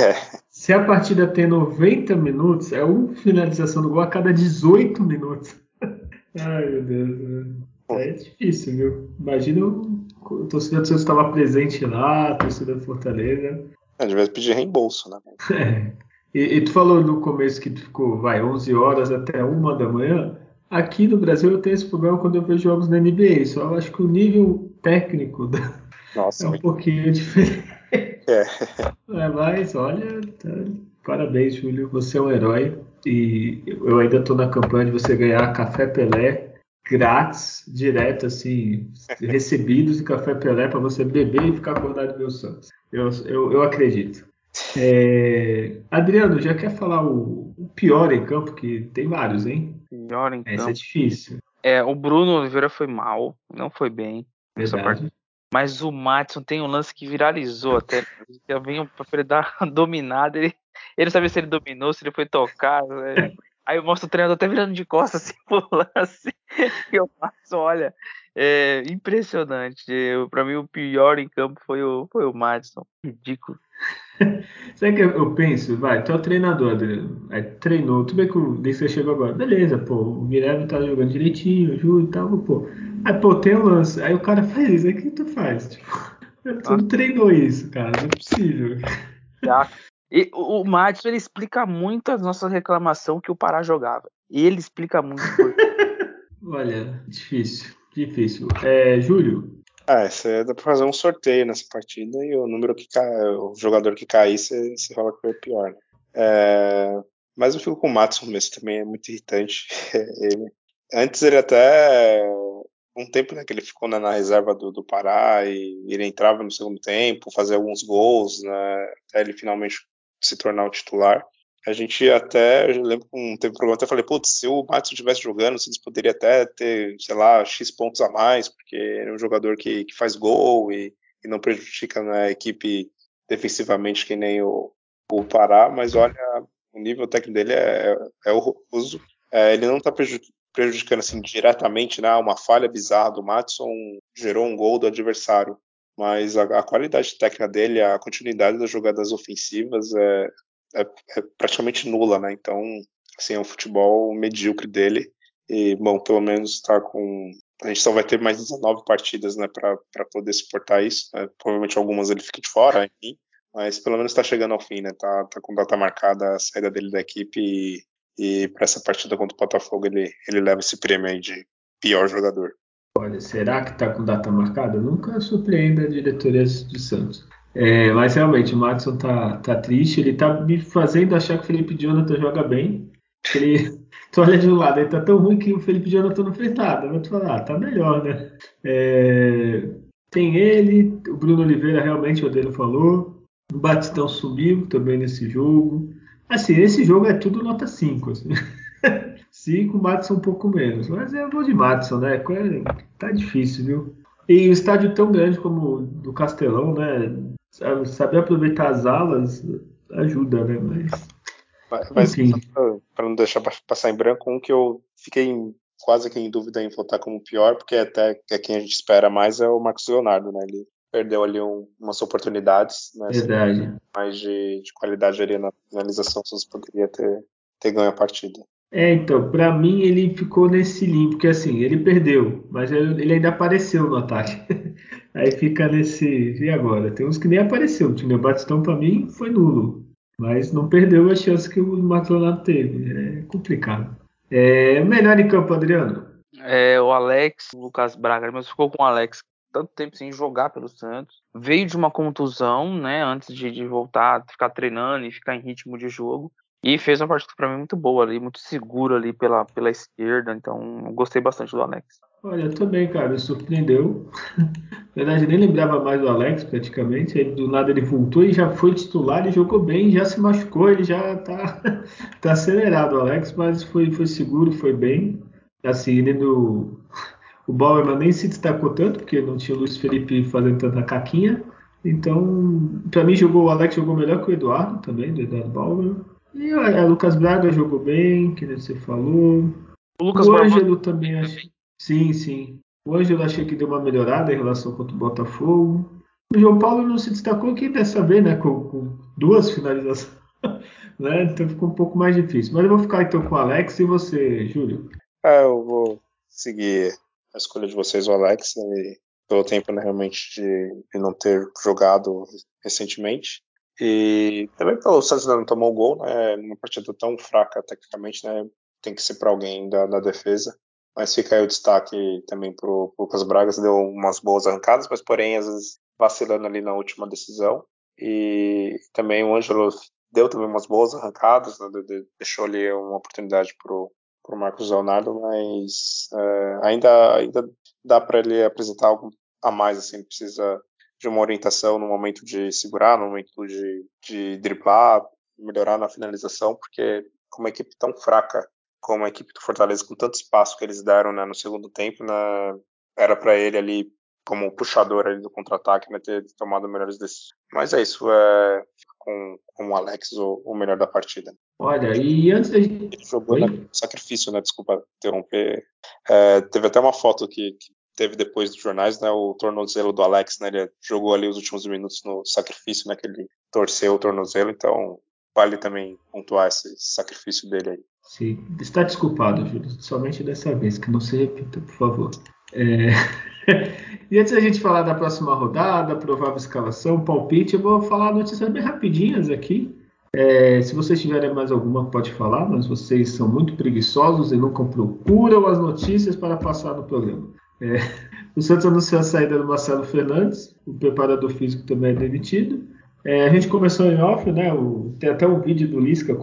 É. [laughs] Se a partida tem 90 minutos, é uma finalização no gol a cada 18 minutos. [laughs] Ai, meu Deus. É difícil, viu? Imagina o torcedor do Santos estava presente lá, a torcida do Fortaleza. É, devia pedir reembolso, né? [laughs] É. E, e, tu falou no começo que tu ficou, vai, 11 horas até 1 da manhã. Aqui no Brasil eu tenho esse problema quando eu vejo jogos na NBA, só eu acho que o nível técnico. Nossa, é um pouquinho [laughs] diferente. É. [laughs] é mas olha, tá... parabéns, Júlio, você é um herói. E eu ainda estou na campanha de você ganhar Café Pelé grátis, direto, assim, [laughs] recebidos de Café Pelé para você beber e ficar acordado meu Santos. Eu, eu, eu acredito. É... Adriano, já quer falar o, o, pior em campo? Que tem vários, hein? Pior em Essa campo. é difícil. É, o Bruno Oliveira foi mal, não foi bem. Verdade. Mas o Matson tem um lance que viralizou até. Eu venho para ele dar dominada. Ele, ele sabia se ele dominou, se ele foi tocar. Né? Aí eu mostro o treinador até virando de costas [laughs] assim pro lance. E eu passo, olha, é impressionante. Para mim, o pior em campo foi o, foi o Madison. Ridículo. [laughs] Sabe que eu penso? Vai, tu é o treinador, Adriano. Aí treinou, tudo bem que desde que chegou agora. Beleza, pô, o Guilherme tá jogando direitinho, o Júlio e tal, pô. Aí, pô, tem um lance. Aí o cara faz isso. Aí o que tu faz? Tipo, [laughs] tu ah. não treinou isso, cara. Não é possível. E o, Madison, ele explica muito as nossas reclamações que o Pará jogava. E ele explica muito [laughs] Olha, difícil. Difícil. É, Júlio? Ah, você dá pra fazer um sorteio nessa partida e o número que cai, o jogador que cair, você, você fala que foi pior. Né? É, mas eu fico com o Matson mesmo, também é muito irritante. [laughs] ele, antes ele até. Um tempo né, que ele ficou né, na reserva do, do Pará e ele entrava no segundo tempo, fazia alguns gols, né, até ele finalmente se tornar o titular. A gente até, eu lembro um, um problema, até falei, putz, se o Matson estivesse jogando, eles poderiam até ter, sei lá, X pontos a mais, porque é um jogador que, que faz gol e, e não prejudica né, a equipe defensivamente que nem o, o Pará, mas olha, o nível técnico dele é, é, horroroso. É, ele não está prejudicando assim diretamente, né? Uma falha bizarra do Matson gerou um gol do adversário, mas a, a qualidade técnica dele, a continuidade das jogadas ofensivas é, é, é praticamente nula, né? Então, assim, é um futebol medíocre dele. E, bom, pelo menos está com. A gente só vai ter mais 19 partidas, né, para poder suportar isso. Né? Provavelmente algumas ele fica de fora, enfim mas pelo menos está chegando ao fim, né? Tá, tá com data marcada a saída dele da equipe e, e para essa partida contra o Botafogo ele, ele leva esse prêmio aí de pior jogador. Olha, será que está com data marcada? Nunca surpreenda a diretoria de Santos. É, mas realmente o Madison tá, tá triste, ele tá me fazendo achar que o Felipe Jonathan joga bem. Ele, [laughs] tu olha de um lado, ele tá tão ruim que o Felipe Jonathan não fez nada. Vou te falar, tá melhor, né? É, tem ele, o Bruno Oliveira realmente, o Adelo falou. O Batistão subiu também nesse jogo. Assim, esse jogo é tudo nota 5. Assim. [laughs] 5, Matson um pouco menos. Mas é vou de Matson, né? Tá difícil, viu? E o estádio tão grande como o do Castelão, né? Saber aproveitar as alas ajuda, né? Mas, mas para não deixar passar em branco, um que eu fiquei quase que em dúvida em votar como pior, porque até é quem a gente espera mais é o Marcos Leonardo, né? Ele perdeu ali um, umas oportunidades, né? Verdade. Mais de, de, qualidade ali na finalização, se poderia ter, ter ganho a partida. É, então, para mim ele ficou nesse limbo, porque assim, ele perdeu, mas ele ainda apareceu no ataque. [laughs] Aí fica nesse. E agora? Tem uns que nem apareceu. O time Batistão, para mim, foi nulo. Mas não perdeu a chance que o Marcos Leonardo teve. É complicado. É, melhor em campo, Adriano? É, o Alex, o Lucas Braga, mas ficou com o Alex tanto tempo sem jogar pelo Santos. Veio de uma contusão, né, antes de, de voltar, ficar treinando e ficar em ritmo de jogo. E fez uma partida para mim muito boa ali, muito segura ali pela, pela esquerda. Então, gostei bastante do Alex. Olha, também, cara, me surpreendeu. [laughs] Na verdade, eu nem lembrava mais do Alex praticamente. Do nada ele voltou e já foi titular e jogou bem, já se machucou, ele já tá, [laughs] tá acelerado, o Alex, mas foi, foi seguro, foi bem. Assim, ele no, o Bauerman nem se destacou tanto, porque não tinha o Luiz Felipe fazendo tanta caquinha. Então, para mim, jogou o Alex jogou melhor que o Eduardo também, do Eduardo Bauerman. E o Lucas Braga jogou bem, que você falou. O, Lucas o Ângelo também achei. Sim, sim. O Ângelo achei que deu uma melhorada em relação contra o Botafogo. O João Paulo não se destacou aqui dessa vez, né? Com, com duas finalizações. [laughs] né? Então ficou um pouco mais difícil. Mas eu vou ficar então com o Alex e você, Júlio. Ah, eu vou seguir a escolha de vocês, o Alex, e pelo tempo né, realmente de, de, não ter jogado recentemente. E também pelo Santos não tomou gol, né? Partida tão fraca tecnicamente, né? Tem que ser para alguém da, da, defesa. Mas fica aí o destaque também para o Lucas Bragas, deu umas boas arrancadas, mas porém às vezes vacilando ali na última decisão. E também o Ângelo deu também umas boas arrancadas, né? deixou ali uma oportunidade para o o Marcos Leonardo, mas é, ainda, ainda dá para ele apresentar algo a mais, assim, precisa de uma orientação no momento de segurar, no momento de, de driblar, melhorar na finalização, porque com uma equipe tão fraca como a equipe do Fortaleza, com tanto espaço que eles deram né, no segundo tempo, né, era para ele ali, como puxador ali do contra-ataque, né, ter tomado melhores decisões. Mas é isso, é, com, com o Alex o, o melhor da partida. Olha, e antes da gente. Ele jogou no sacrifício, né? Desculpa interromper. É, teve até uma foto que, que, teve depois dos jornais, né? O tornozelo do Alex, né? Ele jogou ali os últimos minutos no sacrifício, né? Que ele torceu o tornozelo, então vale também pontuar esse sacrifício dele aí. Sim, está desculpado, Júlio. Somente dessa vez, que não se repita, por favor. É... [laughs] [laughs] e antes da gente falar da próxima rodada, provável escalação, palpite, eu vou falar notícias bem rapidinhas aqui. É, se vocês tiverem mais alguma, pode falar, mas vocês são muito preguiçosos e nunca procuram as notícias para passar no programa. É, o Santos anunciou a saída do Marcelo Fernandes, o preparador físico também é demitido. É, a gente começou em off, né? O, tem até um vídeo do Lisca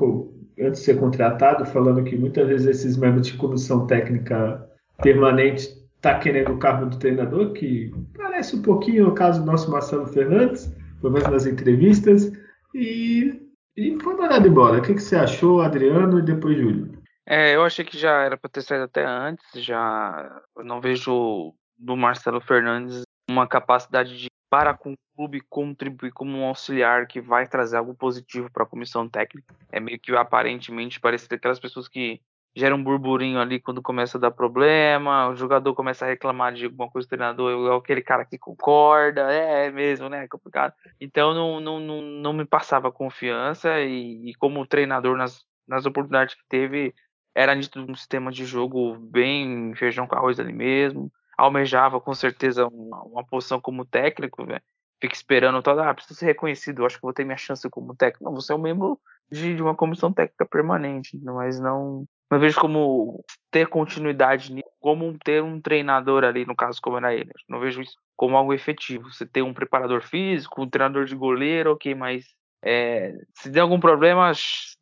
antes de ser contratado, falando que muitas vezes esses membros de comissão técnica permanente tá querendo o cargo do treinador, que parece um pouquinho o caso do nosso Marcelo Fernandes, pelo menos nas entrevistas, e, e foi mandado embora. O que, que você achou, Adriano, e depois Júlio? É, eu achei que já era para ter saído até antes, já eu não vejo do Marcelo Fernandes uma capacidade de para com o clube contribuir como um auxiliar que vai trazer algo positivo para a comissão técnica. É meio que aparentemente parece daquelas pessoas que geram um burburinho ali quando começa a dar problema, o jogador começa a reclamar de alguma coisa do treinador, é aquele cara que concorda, é, é mesmo, né? É complicado. Então não, não, não, não me passava confiança e, e como treinador nas, nas oportunidades que teve, era nítido um sistema de jogo bem feijão com arroz ali mesmo. Almejava com certeza uma, uma posição como técnico, né? Fica esperando toda, ah, preciso ser reconhecido, acho que vou ter minha chance como técnico. Não, você é um membro de, de uma comissão técnica permanente, mas não. Não vejo como ter continuidade nisso, como ter um treinador ali, no caso, como era ele. Não vejo isso como algo efetivo. Você ter um preparador físico, um treinador de goleiro, ok, mas é, se der algum problema,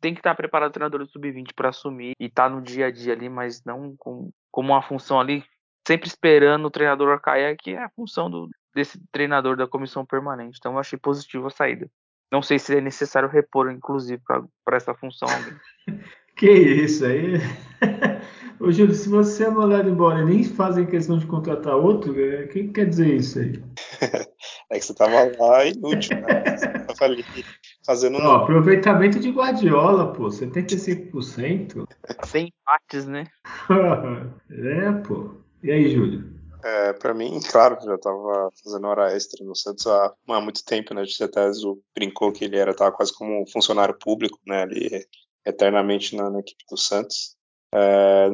tem que estar preparado o treinador do sub-20 para assumir e estar tá no dia a dia ali, mas não com, como uma função ali, sempre esperando o treinador cair, que é a função do, desse treinador da comissão permanente. Então eu achei positivo a saída. Não sei se é necessário repor, inclusive, para essa função. [laughs] que isso aí. [laughs] Ô Júlio, se você é mandado embora e nem fazem questão de contratar outro, o que quer dizer isso aí? [laughs] É que você tava lá inútil, né? Você tava ali fazendo. Aproveitamento de Guardiola, pô, 75%. Sem empates, né? [laughs] é, pô. E aí, Júlio? É, para mim, claro, já estava fazendo hora extra no Santos há, há muito tempo, né? A gente até brincou que ele era tava quase como um funcionário público, né? Ali eternamente na, na equipe do Santos. É,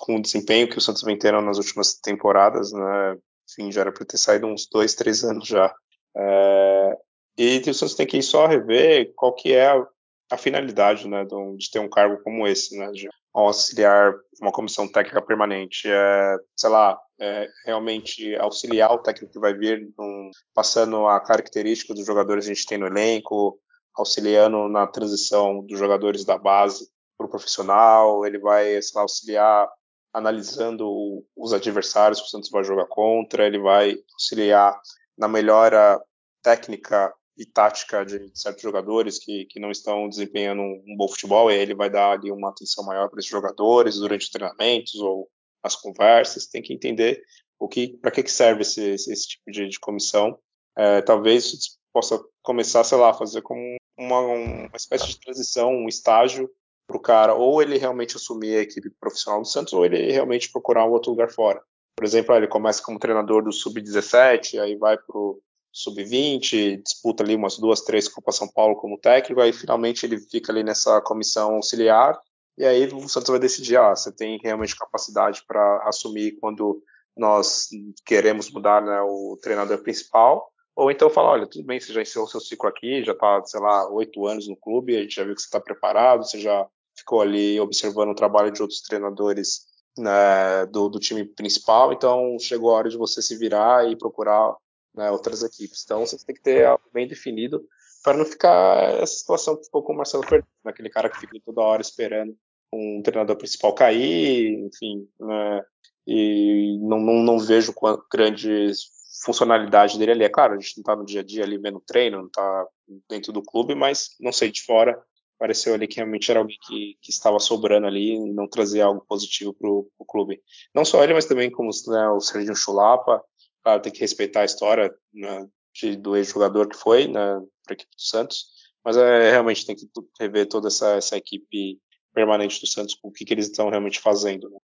com o desempenho que o Santos vem tendo nas últimas temporadas, né? Enfim, já era para ter saído uns dois, três anos já. É, e o Santos tem que só rever qual que é a, a finalidade, né? De ter um cargo como esse, né? De auxiliar uma comissão técnica permanente. É, sei lá, é, realmente auxiliar o técnico que vai vir, um, passando a característica dos jogadores que a gente tem no elenco, auxiliando na transição dos jogadores da base para o profissional, ele vai lá, auxiliar analisando os adversários que o Santos vai jogar contra, ele vai auxiliar na melhora técnica e tática de certos jogadores que, que não estão desempenhando um, bom futebol, e aí ele vai dar ali uma atenção maior para esses jogadores durante os treinamentos ou as conversas, tem que entender o que, para que, que serve esse, esse, esse tipo de, de comissão. É, talvez possa começar, sei lá, fazer como uma, uma espécie de transição, um estágio para o cara, ou ele realmente assumir a equipe profissional do Santos, ou ele realmente procurar um outro lugar fora. Por exemplo, ele começa como treinador do Sub-17, aí vai para o Sub-20, disputa ali umas duas, três Copa São Paulo como técnico, aí finalmente ele fica ali nessa comissão auxiliar, e aí o Santos vai decidir, ah, você tem realmente capacidade para assumir quando nós queremos mudar né, o treinador principal, ou então falar, olha, tudo bem, você já encerrou seu ciclo aqui, já está, sei lá, oito anos no clube, a gente já viu que você está preparado, você já ficou ali observando o trabalho de outros treinadores né, do, do, time principal, então chegou a hora de você se virar e procurar né, outras equipes. Então você tem que ter algo bem definido para não ficar essa situação que ficou com o Marcelo Fernandes, aquele cara que fica toda hora esperando um treinador principal cair, enfim, né, e não, não, não vejo grandes funcionalidade dele ali. É claro, a gente não está no dia a dia ali vendo treino, não está dentro do clube, mas não sei de fora. Pareceu ali que realmente era alguém que, que estava sobrando ali e não trazia algo positivo para o clube. Não só ele, mas também como né, o Serginho Chulapa. Claro, tem que respeitar a história né, de, do ex-jogador que foi né, para a equipe do Santos. Mas é, realmente tem que rever toda essa, essa equipe permanente do Santos, o que, que eles estão realmente fazendo. Né?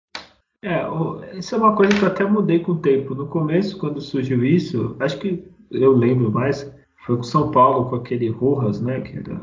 É, isso é uma coisa que eu até mudei com o tempo. No começo, quando surgiu isso, acho que eu lembro mais, foi com São Paulo, com aquele Rojas, né, que era,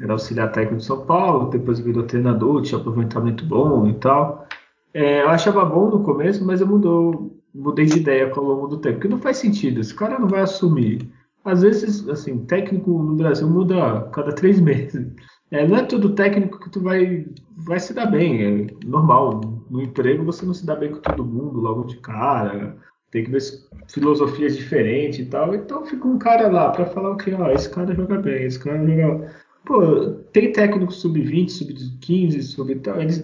era auxiliar técnico de São Paulo, depois virou treinador, tinha aproveitamento bom e tal. É, eu achava bom no começo, mas mudou, mudei de ideia ao longo do tempo, porque não faz sentido, esse cara não vai assumir. Às vezes, assim, técnico no Brasil muda cada três [laughs] meses. É, não é todo técnico que tu vai, vai se dar bem, é normal. No emprego você não se dá bem com todo mundo logo de cara, tem que ver filosofias diferentes e tal. Então fica um cara lá para falar o que, ó, esse cara joga bem, esse cara joga. Pô, tem técnico sub-20, sub-15,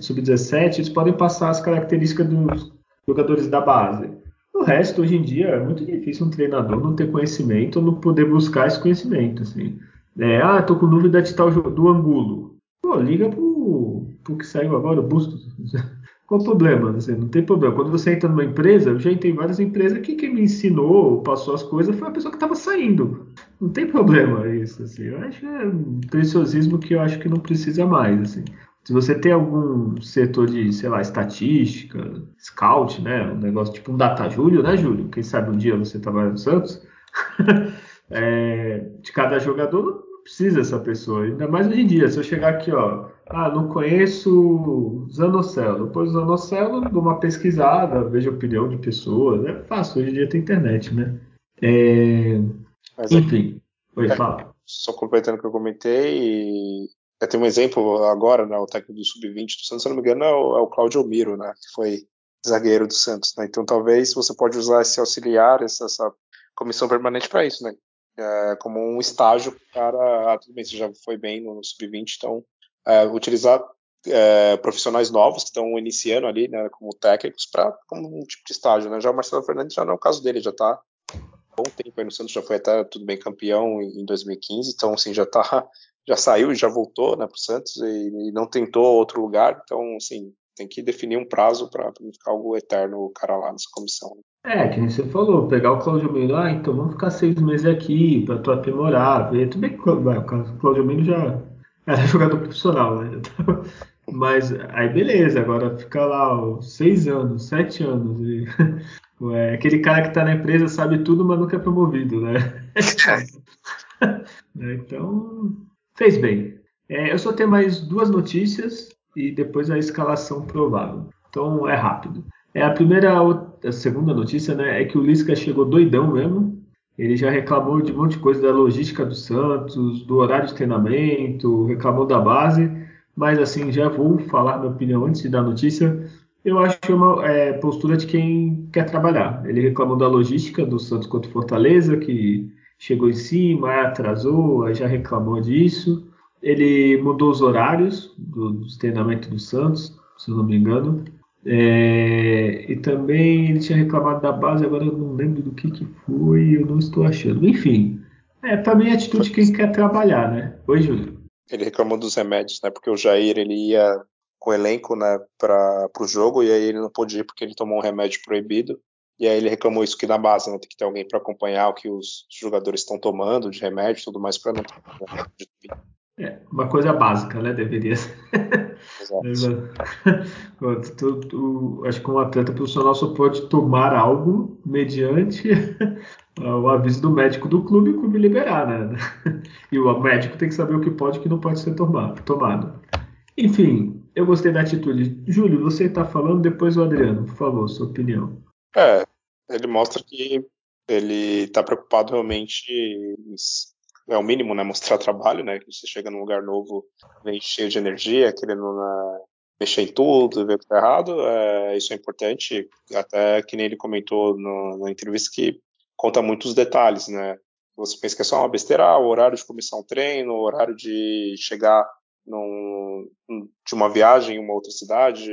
sub-17, eles podem passar as características dos jogadores da base. O resto, hoje em dia, é muito difícil um treinador não ter conhecimento ou não poder buscar esse conhecimento. Assim. É, ah, tô com dúvida de tal do Angulo. Pô, liga pro, pro que saiu agora, o Bustos. [laughs] Qual o problema? Assim, não tem problema. Quando você entra numa empresa, eu já entrei em várias empresas que quem me ensinou, passou as coisas, foi a pessoa que estava saindo. Não tem problema isso. Assim. Eu acho que é um preciosismo que eu acho que não precisa mais. Assim. Se você tem algum setor de, sei lá, estatística, scout, né? Um negócio tipo um data Júlio, né, Júlio? Quem sabe um dia você trabalha no Santos. [laughs] é, de cada jogador, não precisa essa pessoa. Ainda mais hoje em dia. Se eu chegar aqui, ó, ah, não conheço Zanocelo. Depois Zanocelo, dou uma pesquisada, vejo a opinião de pessoas. É fácil, hoje em dia tem internet, né? É... Enfim, foi é, falar. Só completando o que eu comentei, é, tem um exemplo agora, né, o técnico do Sub-20 do Santos, se não me engano, é o, é o Claudio Miro, né, que foi zagueiro do Santos. Né? Então talvez você pode usar esse auxiliar, essa, essa comissão permanente para isso, né? É, como um estágio para. Ah, tudo bem, você já foi bem no, no Sub-20, então é, utilizar é, profissionais novos que estão iniciando ali, né, como técnicos, para um tipo de estágio. Né? Já o Marcelo Fernandes já não é o caso dele, já está bom tempo aí no Santos, já foi até tudo bem campeão em, em 2015, então assim já tá [laughs] já saiu e já voltou né, para o Santos e, e, não tentou outro lugar, então assim tem que definir um prazo para não ficar algo eterno o cara lá nessa comissão. É, que nem você falou, pegar o Claudio Miro, ah, então vamos ficar seis meses aqui para tu aprimorar, ver. Tudo bem que o Claudio Miro já era [laughs] jogador profissional, né? Mas aí beleza, agora fica lá ó, seis anos, sete anos. E, [laughs] é, aquele cara que está na empresa sabe tudo, mas nunca é promovido, né? [laughs] então, fez bem. É, eu só tenho mais duas notícias e depois a escalação provável. Então é rápido. É a primeira, a segunda notícia, né, é que o Lisca chegou doidão mesmo. Ele já reclamou de um monte de coisa da logística do Santos, do horário de treinamento, reclamou da base, mas assim, já vou falar minha opinião antes de dar notícia. Eu acho que é uma é, postura de quem quer trabalhar. Ele reclamou da logística do Santos contra Fortaleza, que chegou em cima, atrasou, já reclamou disso. Ele mudou os horários do, do treinamento do Santos, se eu não me engano. É, e também ele tinha reclamado da base, agora eu não lembro do que, que foi, eu não estou achando. Enfim, é, mim é atitude de quem quer trabalhar, né? Oi, Júlio. Ele reclamou dos remédios, né? Porque o Jair ele ia com o elenco, né, para o jogo e aí ele não pôde ir porque ele tomou um remédio proibido. E aí ele reclamou isso que na base, né, tem que ter alguém para acompanhar o que os jogadores estão tomando de remédio, tudo mais para não é, uma coisa básica, né? Deveria ser. Exato. [laughs] acho que um atleta profissional só pode tomar algo mediante [laughs] o aviso do médico do clube e o clube liberar, né? [laughs] E o médico tem que saber o que pode e o que não pode ser tomado. tomado. Enfim, eu gostei da atitude. Júlio, você está falando, depois o Adriano, por favor, sua opinião. É, ele mostra que ele está preocupado realmente é o mínimo, né? Mostrar trabalho, né? Que você chega num lugar novo, vem cheio de energia, querendo né, mexer em tudo, ver o que tá errado. É, isso é importante. Até que nem ele comentou no, na entrevista que conta muitos detalhes, né? Você pensa que é só uma besteira, ah, o horário de começar um treino, o horário de chegar num, de uma viagem em uma outra cidade,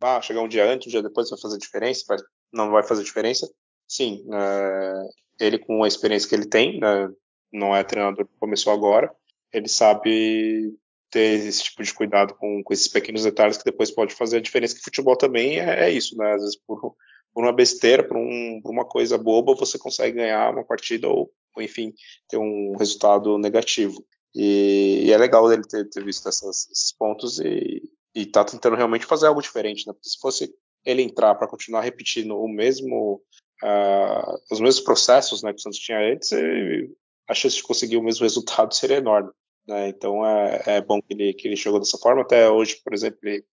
ah, chegar um dia antes, um dia depois vai fazer diferença, não vai fazer diferença. Sim, é, ele com a experiência que ele tem, né, não é treinador que começou agora, ele sabe ter esse tipo de cuidado com, com esses pequenos detalhes que depois pode fazer a diferença. Que futebol também é, é isso, né? Às vezes por, por uma besteira, por, um, por, uma coisa boba, você consegue ganhar uma partida ou, ou enfim, ter um resultado negativo. E, e é legal ele ter, ter visto essas, esses pontos e, e tá tentando realmente fazer algo diferente, né? Porque se fosse ele entrar para continuar repetindo o mesmo uh, os mesmos processos né, que o Santos tinha antes, a chance de conseguir o mesmo resultado seria enorme. Né? Então é, é, bom que ele, que ele chegou dessa forma. Até hoje, por exemplo, ele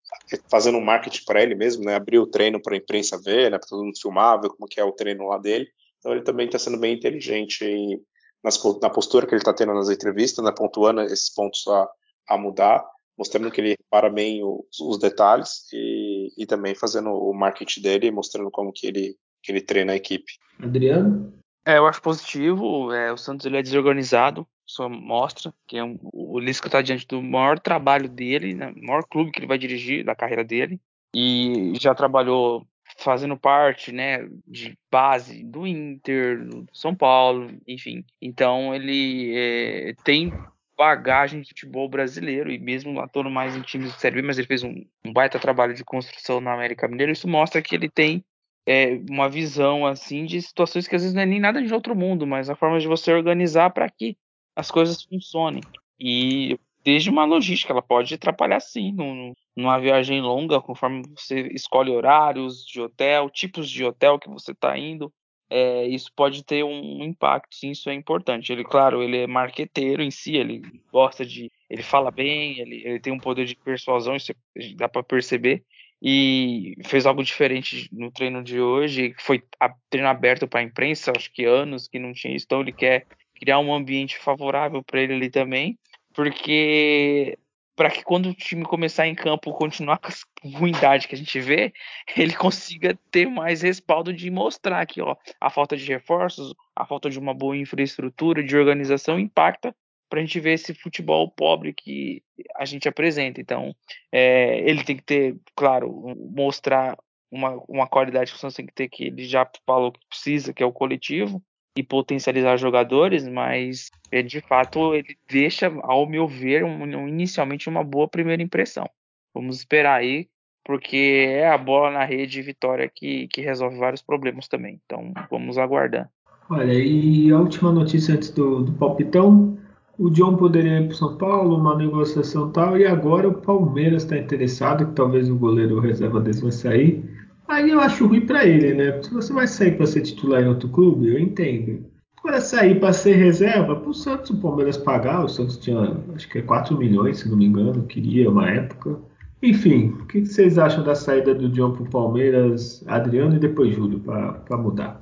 fazendo um marketing para ele mesmo, né? abriu o treino para a imprensa ver, né? para todo mundo filmar, ver como que é o treino lá dele. Então ele também está sendo bem inteligente e nas, na postura que ele está tendo nas entrevistas, né? pontuando esses pontos a, a mudar, mostrando que ele repara bem os, os detalhes e, e também fazendo o marketing dele, mostrando como que ele, que ele treina a equipe. Adriano? É, eu acho positivo. É, o Santos ele é desorganizado, só mostra que é um, o Lisca está diante do maior trabalho dele, né, maior clube que ele vai dirigir da carreira dele, e já trabalhou fazendo parte, né, de base do Inter, do São Paulo, enfim. Então ele é, tem bagagem de futebol brasileiro e mesmo atuando mais em times de Série B, mas ele fez um, um baita trabalho de construção na América Mineira. Isso mostra que ele tem é, uma visão assim de situações que às vezes não é nem nada de outro mundo, mas a forma de você organizar para que as coisas funcionem. E desde uma logística, ela pode atrapalhar sim num, numa viagem longa, conforme você escolhe horários de hotel, tipos de hotel que você está indo. É, isso pode ter um impacto, sim, isso é importante. Ele, claro, ele é marqueteiro em si, ele gosta de. Ele fala bem, ele, ele tem um poder de persuasão, isso dá para perceber, e fez algo diferente no treino de hoje, foi a, treino aberto para a imprensa, acho que anos que não tinha isso, então ele quer criar um ambiente favorável para ele ali também, porque para que quando o time começar em campo continuar com a [laughs] ruindade que a gente vê, ele consiga ter mais respaldo de mostrar que ó, a falta de reforços, a falta de uma boa infraestrutura, de organização impacta para a gente ver esse futebol pobre que a gente apresenta. Então, é, ele tem que ter, claro, mostrar uma, uma qualidade que o Santos tem que ter, que ele já falou que precisa, que é o coletivo, e potencializar jogadores, mas é, de fato ele deixa, ao meu ver, um, inicialmente uma boa primeira impressão. Vamos esperar aí, porque é a bola na rede vitória que, que resolve vários problemas também. Então vamos aguardar. Olha, e a última notícia antes do, do palpitão o John poderia ir para São Paulo, uma negociação tal, e agora o Palmeiras está interessado, que talvez o goleiro reserva deles vai sair. Aí eu acho ruim para ele, né? Se você vai sair para ser titular em outro clube, eu entendo. Agora sair para ser reserva, para o Santos o Palmeiras pagar, o Santos tinha acho que é 4 milhões, se não me engano, queria uma época. Enfim, o que vocês acham da saída do John para o Palmeiras, Adriano e depois Júlio, para mudar?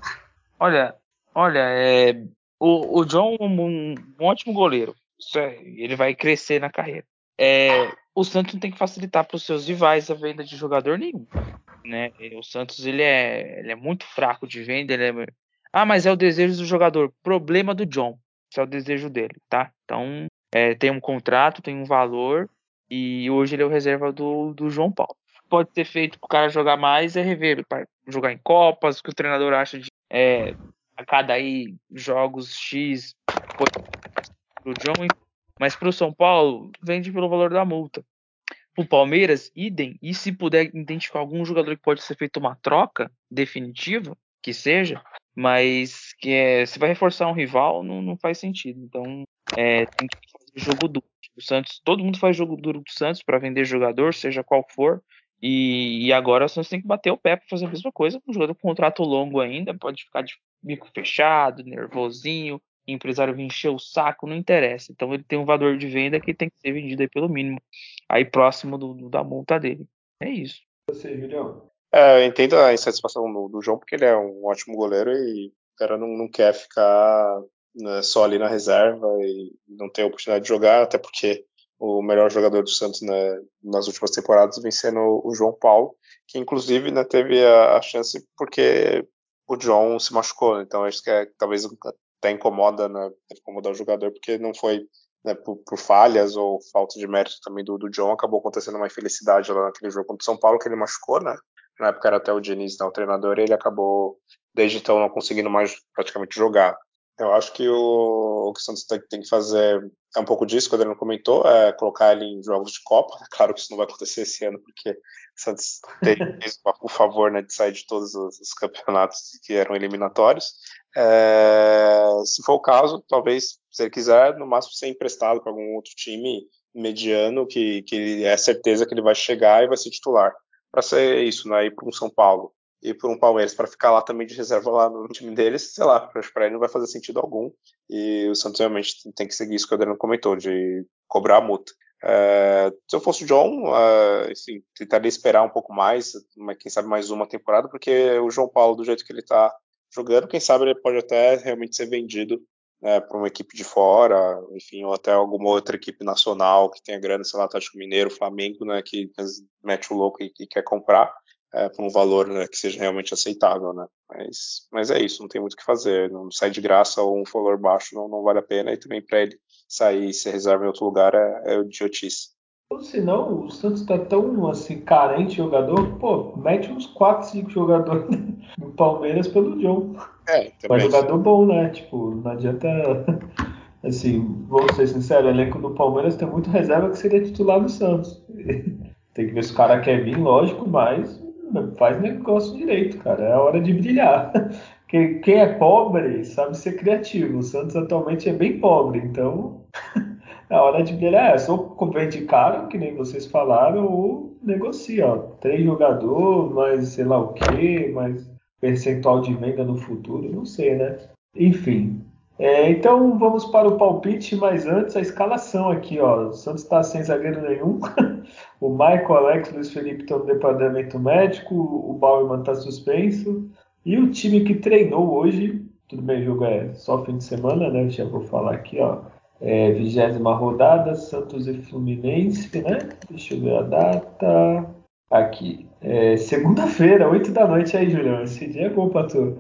Olha, olha, é, o, o John é um, um, ótimo goleiro. É, ele vai crescer na carreira. É, o Santos não tem que facilitar para os seus rivais a venda de jogador nenhum. Né? O Santos ele é, ele é muito fraco de venda. É... Ah, mas é o desejo do jogador. Problema do John. Isso é o desejo dele, tá? Então é, tem um contrato, tem um valor e hoje ele é o reserva do, do João Paulo. Pode ser feito para o cara jogar mais é rever, para jogar em Copas, o que o treinador acha de é, a cada aí jogos X pro John, mas pro São Paulo vende pelo valor da multa. Pro Palmeiras, idem, e se puder identificar algum jogador que pode ser feito uma troca definitiva, que seja, mas que é, se vai reforçar um rival, não, não faz sentido. Então, é, tem que fazer jogo duro. O Santos, todo mundo faz jogo duro do Santos para vender jogador, seja qual for. E, e, agora o Santos tem que bater o pé para fazer a mesma coisa um jogador com contrato longo ainda, pode ficar de bico fechado, nervosinho, empresário vir encher o saco, não interessa. Então ele tem um valor de venda que tem que ser vendido aí pelo mínimo, aí próximo do, do da multa dele. É isso. Você, Julião? É, eu entendo a insatisfação do, do, João, porque ele é um ótimo goleiro e o cara não, não quer ficar né, só ali na reserva e não ter a oportunidade de jogar, até porque o melhor jogador do Santos né, nas últimas temporadas vem sendo o João Paulo, que inclusive né, teve a, a chance porque o John se machucou, então acho que é, talvez até incomoda, né, incomodar o jogador, porque não foi né, por, por, falhas ou falta de mérito também do, do, John, acabou acontecendo uma infelicidade lá naquele jogo contra o São Paulo, que ele machucou, né, na época era até o Diniz, né, o treinador, ele acabou, desde então, não conseguindo mais praticamente jogar. Eu acho que o, o que o Santos tem, tem, que fazer é um pouco disso, quando ele não comentou, é colocar ele em jogos de Copa. [laughs] Claro que isso não vai acontecer esse ano, porque o Santos teve [laughs] o favor né, de sair de todos os, os campeonatos que eram eliminatórios. É, se for o caso, talvez, se ele quiser, no máximo ser emprestado para algum outro time mediano, que, que é certeza que ele vai chegar e vai ser titular. Para ser isso, né? Ir para um São Paulo e por um Palmeiras para ficar lá também de reserva lá no time deles, sei lá, acho para ele não vai fazer sentido algum. E o Santos realmente tem que seguir isso que o Adriano comentou, de cobrar a multa. É, se eu fosse o John, uh, enfim, tentaria esperar um pouco mais, quem sabe mais uma temporada, porque o João Paulo, do jeito que ele está jogando, quem sabe ele pode até realmente ser vendido né, para uma equipe de fora, enfim, ou até alguma outra equipe nacional que tenha grana, sei lá, Atlético Mineiro, Flamengo, né, que mete o louco e, e quer comprar é, por um valor né, que seja realmente aceitável, né? Mas, mas é isso, não tem muito o que fazer. Não sai de graça ou um valor baixo não, não vale a pena e também para ele sair e ser reserva em outro lugar é, é idiotice. Ou senão, o Santos tá tão assim, carente de jogador, pô, mete uns 4, 5 jogadores [laughs] no Palmeiras pelo John. É, também. Mas jogador bom, né? Tipo, não adianta. [laughs] Assim, vamos ser sinceros, o elenco do Palmeiras tem muito reserva que seria titular do Santos. [laughs] tem que ver se o cara quer vir, lógico, mas faz negócio direito, cara. É a hora de brilhar. [laughs] Quem, quem é pobre sabe ser criativo. O Santos atualmente é bem pobre, então [laughs] é hora de brilhar. É, só vende caro, que nem vocês falaram, ou negocia. Ó. Três jogador, mais sei lá o que, mais percentual de venda no futuro, não sei, né? Enfim. É, então vamos para o palpite, mas antes a escalação aqui, ó. O Santos está sem zagueiro nenhum. [laughs] o Michael, Alex, Luiz Felipe estão no departamento médico. O Bauerman está suspenso. E o time que treinou hoje, tudo bem, o jogo é só fim de semana, né? Eu já vou falar aqui, ó. É, vigésima rodada, Santos e Fluminense, né? Deixa eu ver a data. Aqui. É, Segunda-feira, 8 da noite aí, Julião. Esse dia é bom pra tu.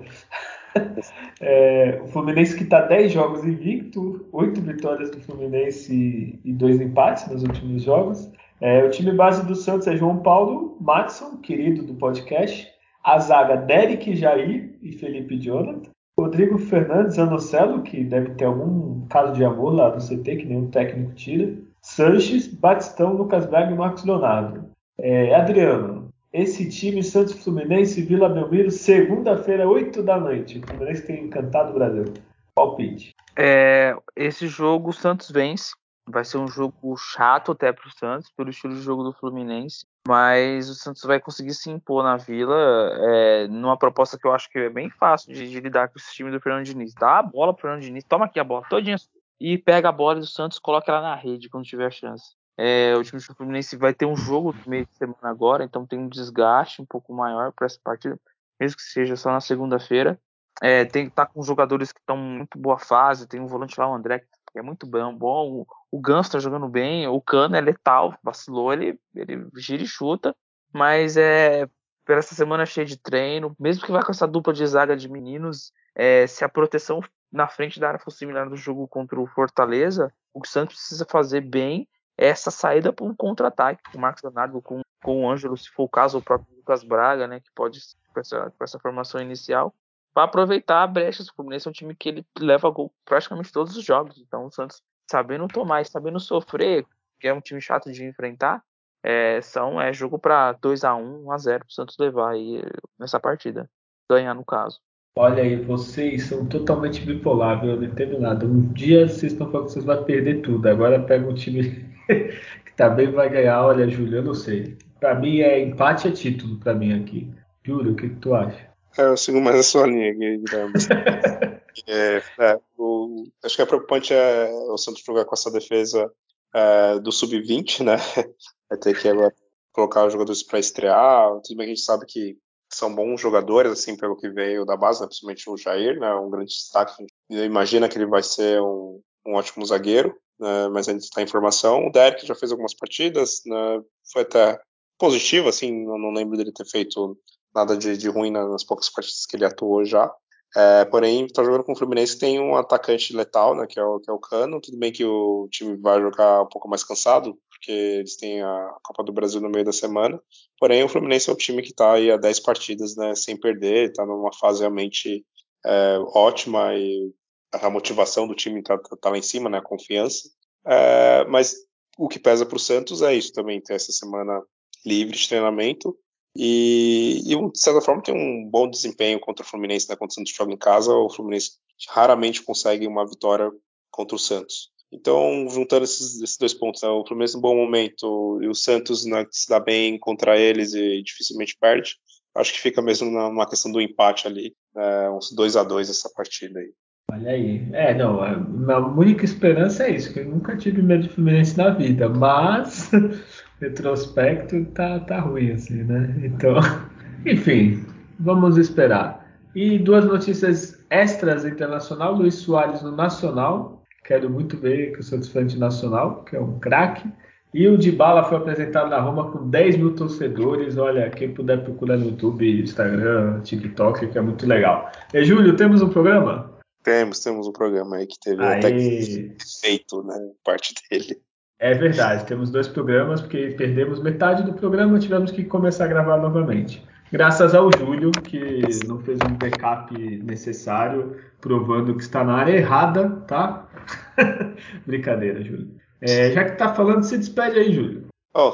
É, o Fluminense que está 10 jogos invicto, 8 vitórias do Fluminense e 2 empates nos últimos jogos. É, o time base do Santos é João Paulo, Matson, querido do podcast, a zaga Derek Jair e Felipe Jonathan. Rodrigo Fernandes Anocelo, que deve ter algum caso de amor lá no CT, que nenhum técnico tira. Sanches, Batistão, Lucas Berg e Marcos Leonardo. É, Adriano, esse time Santos Fluminense Vila Belmiro, segunda-feira, 8 da noite. O Fluminense tem encantado o Brasil. Palpite. É, esse jogo o Santos vence. Vai ser um jogo chato até para o Santos, pelo estilo de jogo do Fluminense. Mas o Santos vai conseguir se impor na Vila é, numa proposta que eu acho que é bem fácil de, de lidar com esse time do Fernando Diniz. Dá a bola pro Fernando Diniz, toma aqui a bola todinha e pega a bola do Santos coloca ela na rede quando tiver chance. É, o time do Fluminense vai ter um jogo no meio de semana agora, então tem um desgaste um pouco maior para essa partida, mesmo que seja só na segunda-feira. É, tem tá com jogadores que estão muito boa fase, tem um volante lá, o André, que é muito bom, bom o Gans tá jogando bem, o Cano é letal, vacilou, ele, ele gira e chuta, mas é por essa semana cheia de treino, mesmo que vá com essa dupla de zaga de meninos, é, se a proteção na frente da área for similar do jogo contra o Fortaleza, o o Santos precisa fazer bem é essa saída para um contra-ataque com o Marcos Leonardo, com, com o Ângelo, se for o caso, o próprio Lucas Braga, né, que pode com essa, com essa formação inicial, para aproveitar a brecha. O Fluminense é um time que ele leva gol praticamente todos os jogos, então o Santos sabendo tomar e sabendo sofrer, que é um time chato de enfrentar, é, são, é jogo para 2 a 1 1 a 0 para o Santos levar aí nessa partida. Ganhar, no caso. Olha aí, vocês são totalmente bipolar, viu? Não entendo nada. Um dia vocês estão falando que vocês vão perder tudo, agora pega um time [laughs] que também vai ganhar. Olha, Júlio, eu não sei. Para mim é empate é título para mim aqui. Júlio, o que, que tu acha? É, eu sigo mais a sua linha, Guilherme. [laughs] É, é, o, acho que é preocupante é o Santos jogar com essa defesa é, do sub-20, né? [laughs] Vai ter que agora colocar os jogadores para estrear. Tudo bem que a gente sabe que são bons jogadores, assim, pelo que veio da base, né? principalmente o Jair, né? Um grande destaque. Imagina que ele vai ser um, um ótimo zagueiro, né? mas ainda está em formação. O Derek já fez algumas partidas, né? foi até positivo, assim, não, não lembro dele ter feito nada de, de ruim nas poucas partidas que ele atuou já. É, porém, está jogando com o Fluminense que tem um atacante letal, né, que é, o, que é o Cano. Tudo bem que o time vai jogar um pouco mais cansado, porque eles têm a Copa do Brasil no meio da semana. Porém, o Fluminense é um time que está aí há 10 partidas né, sem perder, está numa fase realmente é, ótima e a motivação do time está tá lá em cima, né, a confiança. É, mas o que pesa para o Santos é isso também, ter essa semana livre de treinamento e, e, de certa forma, tem um bom desempenho contra o Fluminense, né? Quando o Santos joga em casa, o Fluminense raramente consegue uma vitória contra o Santos. Então, juntando esses, esses dois pontos, né? o Fluminense em bom momento e o Santos né, se dá bem contra eles e dificilmente perde, acho que fica mesmo numa questão do empate ali, né? uns 2 a 2 essa partida aí. Olha aí. É, não, a minha única esperança é isso, que eu nunca tive medo de Fluminense na vida, mas [laughs] retrospecto tá, tá ruim, assim, né? Então, [laughs] enfim, vamos esperar. E duas notícias extras internacional, Luiz Soares no Nacional, quero muito ver que o Santos frente nacional, que é um craque. E o Dybala foi apresentado na Roma com 10 mil torcedores. Olha, quem puder procurar no YouTube, Instagram, TikTok, que é muito legal. E, Júlio, temos um programa? Temos, temos um programa aí que teve Aê. até que feito, né? Parte dele. É verdade, temos dois programas, porque perdemos metade do programa, tivemos que começar a gravar novamente. Graças ao Júlio, que não fez um backup necessário, provando que está na área errada, tá? [laughs] Brincadeira, Júlio. É, já que tá falando, se despede aí, Júlio. Oh,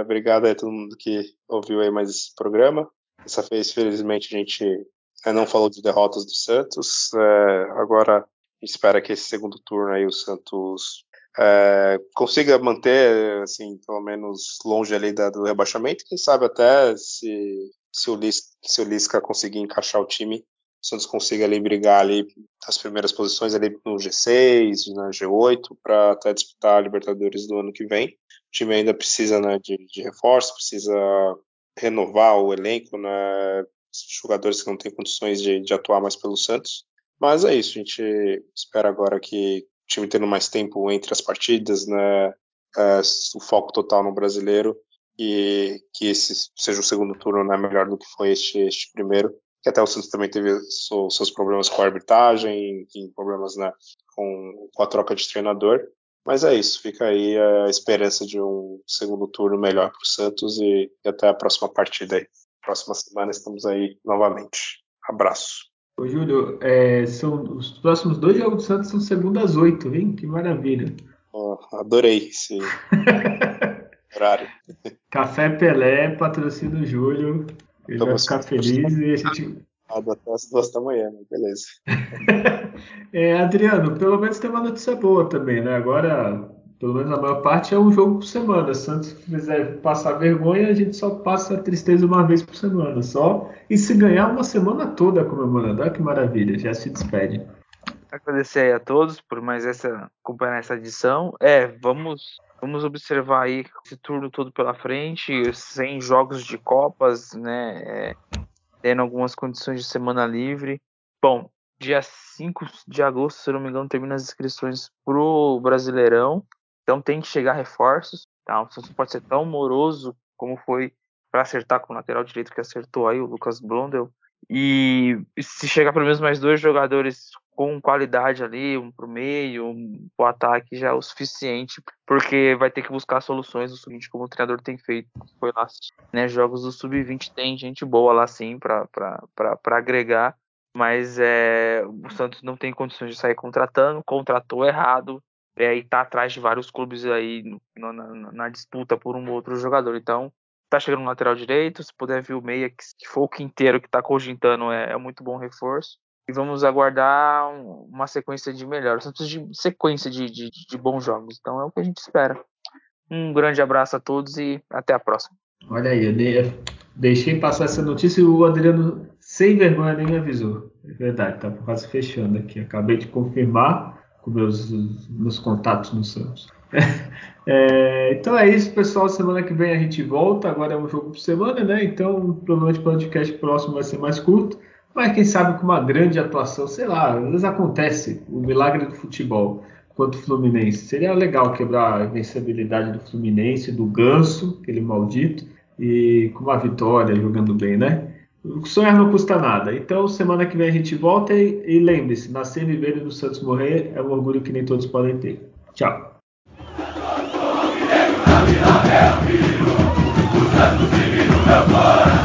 obrigado a todo mundo que ouviu aí mais esse programa. Dessa vez, felizmente, a gente não falou de derrotas do Santos. É, agora, espera que esse segundo turno aí o Santos é, consiga manter, assim, pelo menos longe ali da, do rebaixamento. Quem sabe até se, se, o Lisca, se o Lisca conseguir encaixar o time, o Santos consiga ali brigar ali as primeiras posições ali no G6, na G8, para até disputar a Libertadores do ano que vem. O time ainda precisa né, de, de reforço, precisa renovar o elenco, né, jogadores que não têm condições de, de atuar mais pelo Santos. Mas é isso, a gente espera agora que o time tendo mais tempo entre as partidas, né, é, o foco total no brasileiro e que esse seja o segundo turno né, melhor do que foi este, este primeiro. Que até o Santos também teve seus problemas com a arbitragem, problemas né, com, com a troca de treinador. Mas é isso, fica aí a esperança de um segundo turno melhor para o Santos e, e até a próxima partida aí. Próxima semana estamos aí novamente. Abraço. Ô, Júlio, é, são, os próximos dois jogos do Santos são segunda às oito, hein? Que maravilha. Oh, adorei esse [laughs] horário. Café Pelé, patrocínio Júlio. Ele vai ficar feliz e a gente. Até as duas da manhã, né? beleza. [laughs] é, Adriano, pelo menos tem uma notícia boa também, né? Agora pelo menos a maior parte, é um jogo por semana. Se Santos quiser passar vergonha, a gente só passa a tristeza uma vez por semana, só. E se ganhar uma semana toda comemorando, olha que maravilha, já se despede. Agradecer aí a todos por mais essa acompanhar essa edição. É, vamos vamos observar aí esse turno todo pela frente, sem jogos de copas, né? É, tendo algumas condições de semana livre. Bom, dia 5 de agosto, se não me engano, termina as inscrições pro Brasileirão. Então tem que chegar reforços. Tá? O Santos pode ser tão moroso como foi para acertar com o lateral direito que acertou aí o Lucas Blondel. E se chegar pelo menos mais dois jogadores com qualidade ali, um para o meio, um para o ataque, já é o suficiente, porque vai ter que buscar soluções do sub-20, como o treinador tem feito. Foi lá, né, jogos do sub-20 tem gente boa lá sim para agregar, mas é, o Santos não tem condições de sair contratando, contratou errado, é, e tá atrás de vários clubes aí no, na, na, disputa por um outro jogador. Então, tá chegando no lateral direito, se puder vir o meia, que, que for o quinteiro que tá cogitando, é, é muito bom reforço. E vamos aguardar um, uma sequência de melhores, de sequência de, de, de bons jogos. Então é o que a gente espera. Um grande abraço a todos e até a próxima. Olha aí, eu deixei passar essa notícia e o Adriano, sem vergonha, nem me avisou. É verdade, tá quase fechando aqui. Acabei de confirmar com meus, meus contatos no Santos. [laughs] É, então é isso, pessoal. Semana que vem a gente volta. Agora é um jogo por semana, né? Então provavelmente o podcast próximo vai ser mais curto. Mas quem sabe com uma grande atuação, sei lá, às vezes acontece o milagre do futebol quanto o Fluminense. Seria legal quebrar a invencibilidade do Fluminense, do Ganso, aquele maldito, e com uma vitória jogando bem, né? Sonhar não custa nada. Então, semana que vem a gente volta e, e lembre-se: nascer, viver e do Santos morrer é um orgulho que nem todos podem ter. Tchau. Santos,